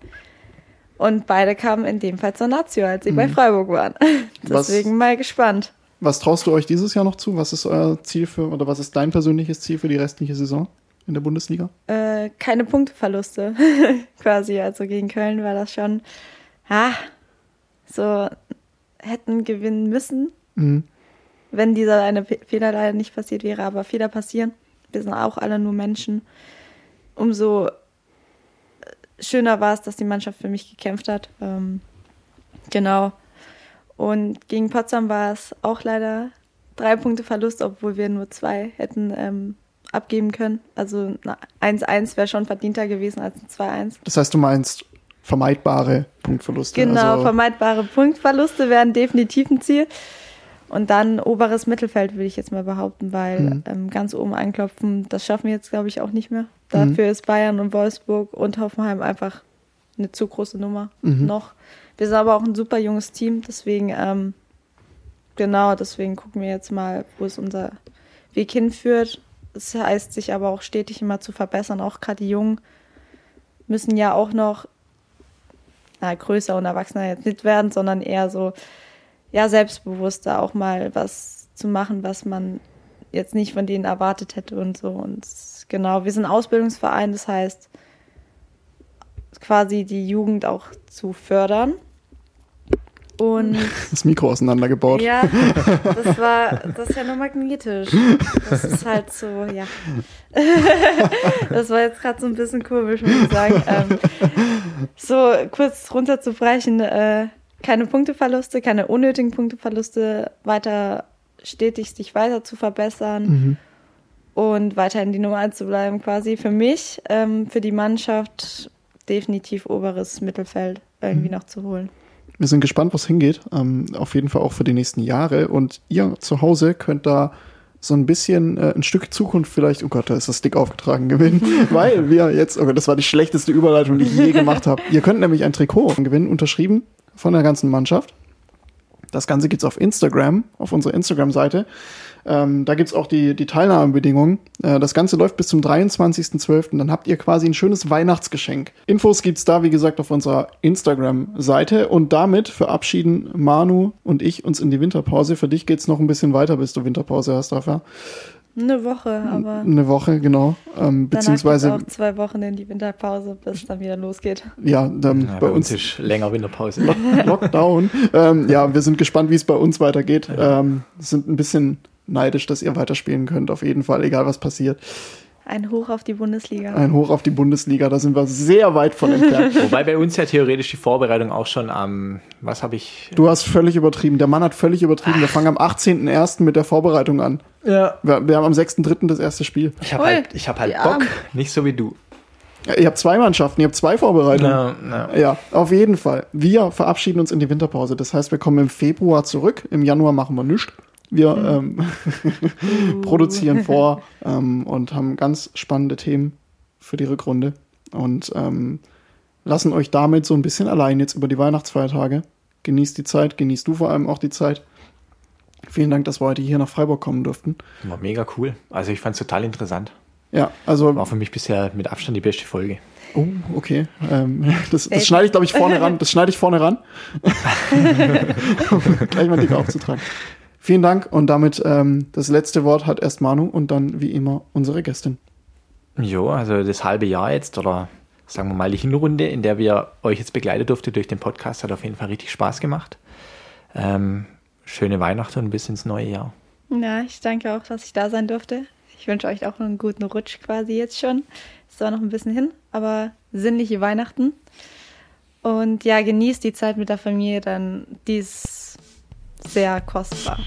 Und beide kamen in dem Fall zur Nazio, als sie bei Freiburg waren. Was- Deswegen mal gespannt. Was traust du euch dieses Jahr noch zu? Was ist euer Ziel für, oder was ist dein persönliches Ziel für die restliche Saison in der Bundesliga? Äh, keine Punkteverluste quasi. Also gegen Köln war das schon, ah, so hätten gewinnen müssen. Mhm. Wenn dieser eine Fehler leider nicht passiert wäre, aber Fehler passieren. Wir sind auch alle nur Menschen. Umso schöner war es, dass die Mannschaft für mich gekämpft hat. Ähm, genau. Und gegen Potsdam war es auch leider drei Punkte Verlust, obwohl wir nur zwei hätten ähm, abgeben können. Also 1-1 wäre schon verdienter gewesen als ein 2-1. Das heißt, du meinst vermeidbare Punktverluste? Genau, also vermeidbare Punktverluste wären definitiv ein Ziel. Und dann oberes Mittelfeld, würde ich jetzt mal behaupten, weil mhm. ähm, ganz oben anklopfen, das schaffen wir jetzt, glaube ich, auch nicht mehr. Dafür mhm. ist Bayern und Wolfsburg und Hoffenheim einfach eine zu große Nummer mhm. noch. Wir sind aber auch ein super junges Team, deswegen, ähm, genau, deswegen gucken wir jetzt mal, wo es unser Weg hinführt. Das heißt, sich aber auch stetig immer zu verbessern. Auch gerade die Jungen müssen ja auch noch na, größer und erwachsener jetzt nicht werden, sondern eher so ja, selbstbewusster auch mal was zu machen, was man jetzt nicht von denen erwartet hätte und so. Und genau, wir sind Ausbildungsverein, das heißt quasi die Jugend auch zu fördern. Und das Mikro auseinandergebaut. Ja, das war, das ist ja nur magnetisch. Das ist halt so, ja. Das war jetzt gerade so ein bisschen komisch, muss ich sagen. Ähm, so kurz runterzubrechen, äh, keine Punkteverluste, keine unnötigen Punkteverluste, weiter stetig sich weiter zu verbessern mhm. und weiterhin die Nummer 1 zu bleiben quasi. Für mich, ähm, für die Mannschaft definitiv oberes Mittelfeld irgendwie mhm. noch zu holen. Wir sind gespannt, was hingeht. Ähm, auf jeden Fall auch für die nächsten Jahre. Und ihr zu Hause könnt da so ein bisschen äh, ein Stück Zukunft vielleicht, oh Gott, da ist das dick aufgetragen gewinnen, weil wir jetzt, oh Gott, das war die schlechteste Überleitung, die ich je gemacht habe. Ihr könnt nämlich ein Trikot gewinnen, unterschrieben von der ganzen Mannschaft. Das Ganze gibt's auf Instagram, auf unserer Instagram-Seite. Ähm, da gibt's auch die, die Teilnahmebedingungen. Äh, das Ganze läuft bis zum 23.12. Dann habt ihr quasi ein schönes Weihnachtsgeschenk. Infos gibt's da, wie gesagt, auf unserer Instagram-Seite. Und damit verabschieden Manu und ich uns in die Winterpause. Für dich geht's noch ein bisschen weiter, bis du Winterpause hast, Rafa. Eine Woche, aber. Eine Woche, genau. Ähm, beziehungsweise. auch zwei Wochen in die Winterpause, bis es dann wieder losgeht. Ja, dann ja, bei, uns ist länger Winterpause. Lockdown. ähm, ja, wir sind gespannt, wie es bei uns weitergeht. Ja. Ähm, sind ein bisschen neidisch, dass ihr weiterspielen könnt, auf jeden Fall, egal was passiert. Ein Hoch auf die Bundesliga. Ein Hoch auf die Bundesliga, da sind wir sehr weit von entfernt. Wobei bei uns ja theoretisch die Vorbereitung auch schon am, was habe ich? Du hast völlig übertrieben. Der Mann hat völlig übertrieben. Wir fangen am 18.01. mit der Vorbereitung an. Ja. Wir, wir haben am 6.3. das erste Spiel. Ich habe halt, ich hab halt Bock, nicht so wie du. Ja, ihr habt zwei Mannschaften, ihr habt zwei Vorbereitungen. No, no. Ja, auf jeden Fall. Wir verabschieden uns in die Winterpause. Das heißt, wir kommen im Februar zurück. Im Januar machen wir nichts. Wir ähm, produzieren vor ähm, und haben ganz spannende Themen für die Rückrunde und ähm, lassen euch damit so ein bisschen allein jetzt über die Weihnachtsfeiertage. Genießt die Zeit, genießt du vor allem auch die Zeit. Vielen Dank, dass wir heute hier nach Freiburg kommen durften. War mega cool. Also ich fand es total interessant. Ja, also. War für mich bisher mit Abstand die beste Folge. Oh, okay. Ähm, das, das schneide ich, glaube ich, vorne ran. Das schneide ich vorne ran. Gleich mal dick aufzutragen. Vielen Dank und damit ähm, das letzte Wort hat erst Manu und dann wie immer unsere Gästin. Jo, also das halbe Jahr jetzt oder sagen wir mal die Hinrunde, in der wir euch jetzt begleitet durfte durch den Podcast, hat auf jeden Fall richtig Spaß gemacht. Ähm, schöne Weihnachten und bis ins neue Jahr. Ja, ich danke auch, dass ich da sein durfte. Ich wünsche euch auch einen guten Rutsch quasi jetzt schon. Es war noch ein bisschen hin, aber sinnliche Weihnachten. Und ja, genießt die Zeit mit der Familie, dann dies sehr kostbar.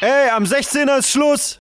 Ey, am 16er ist Schluss!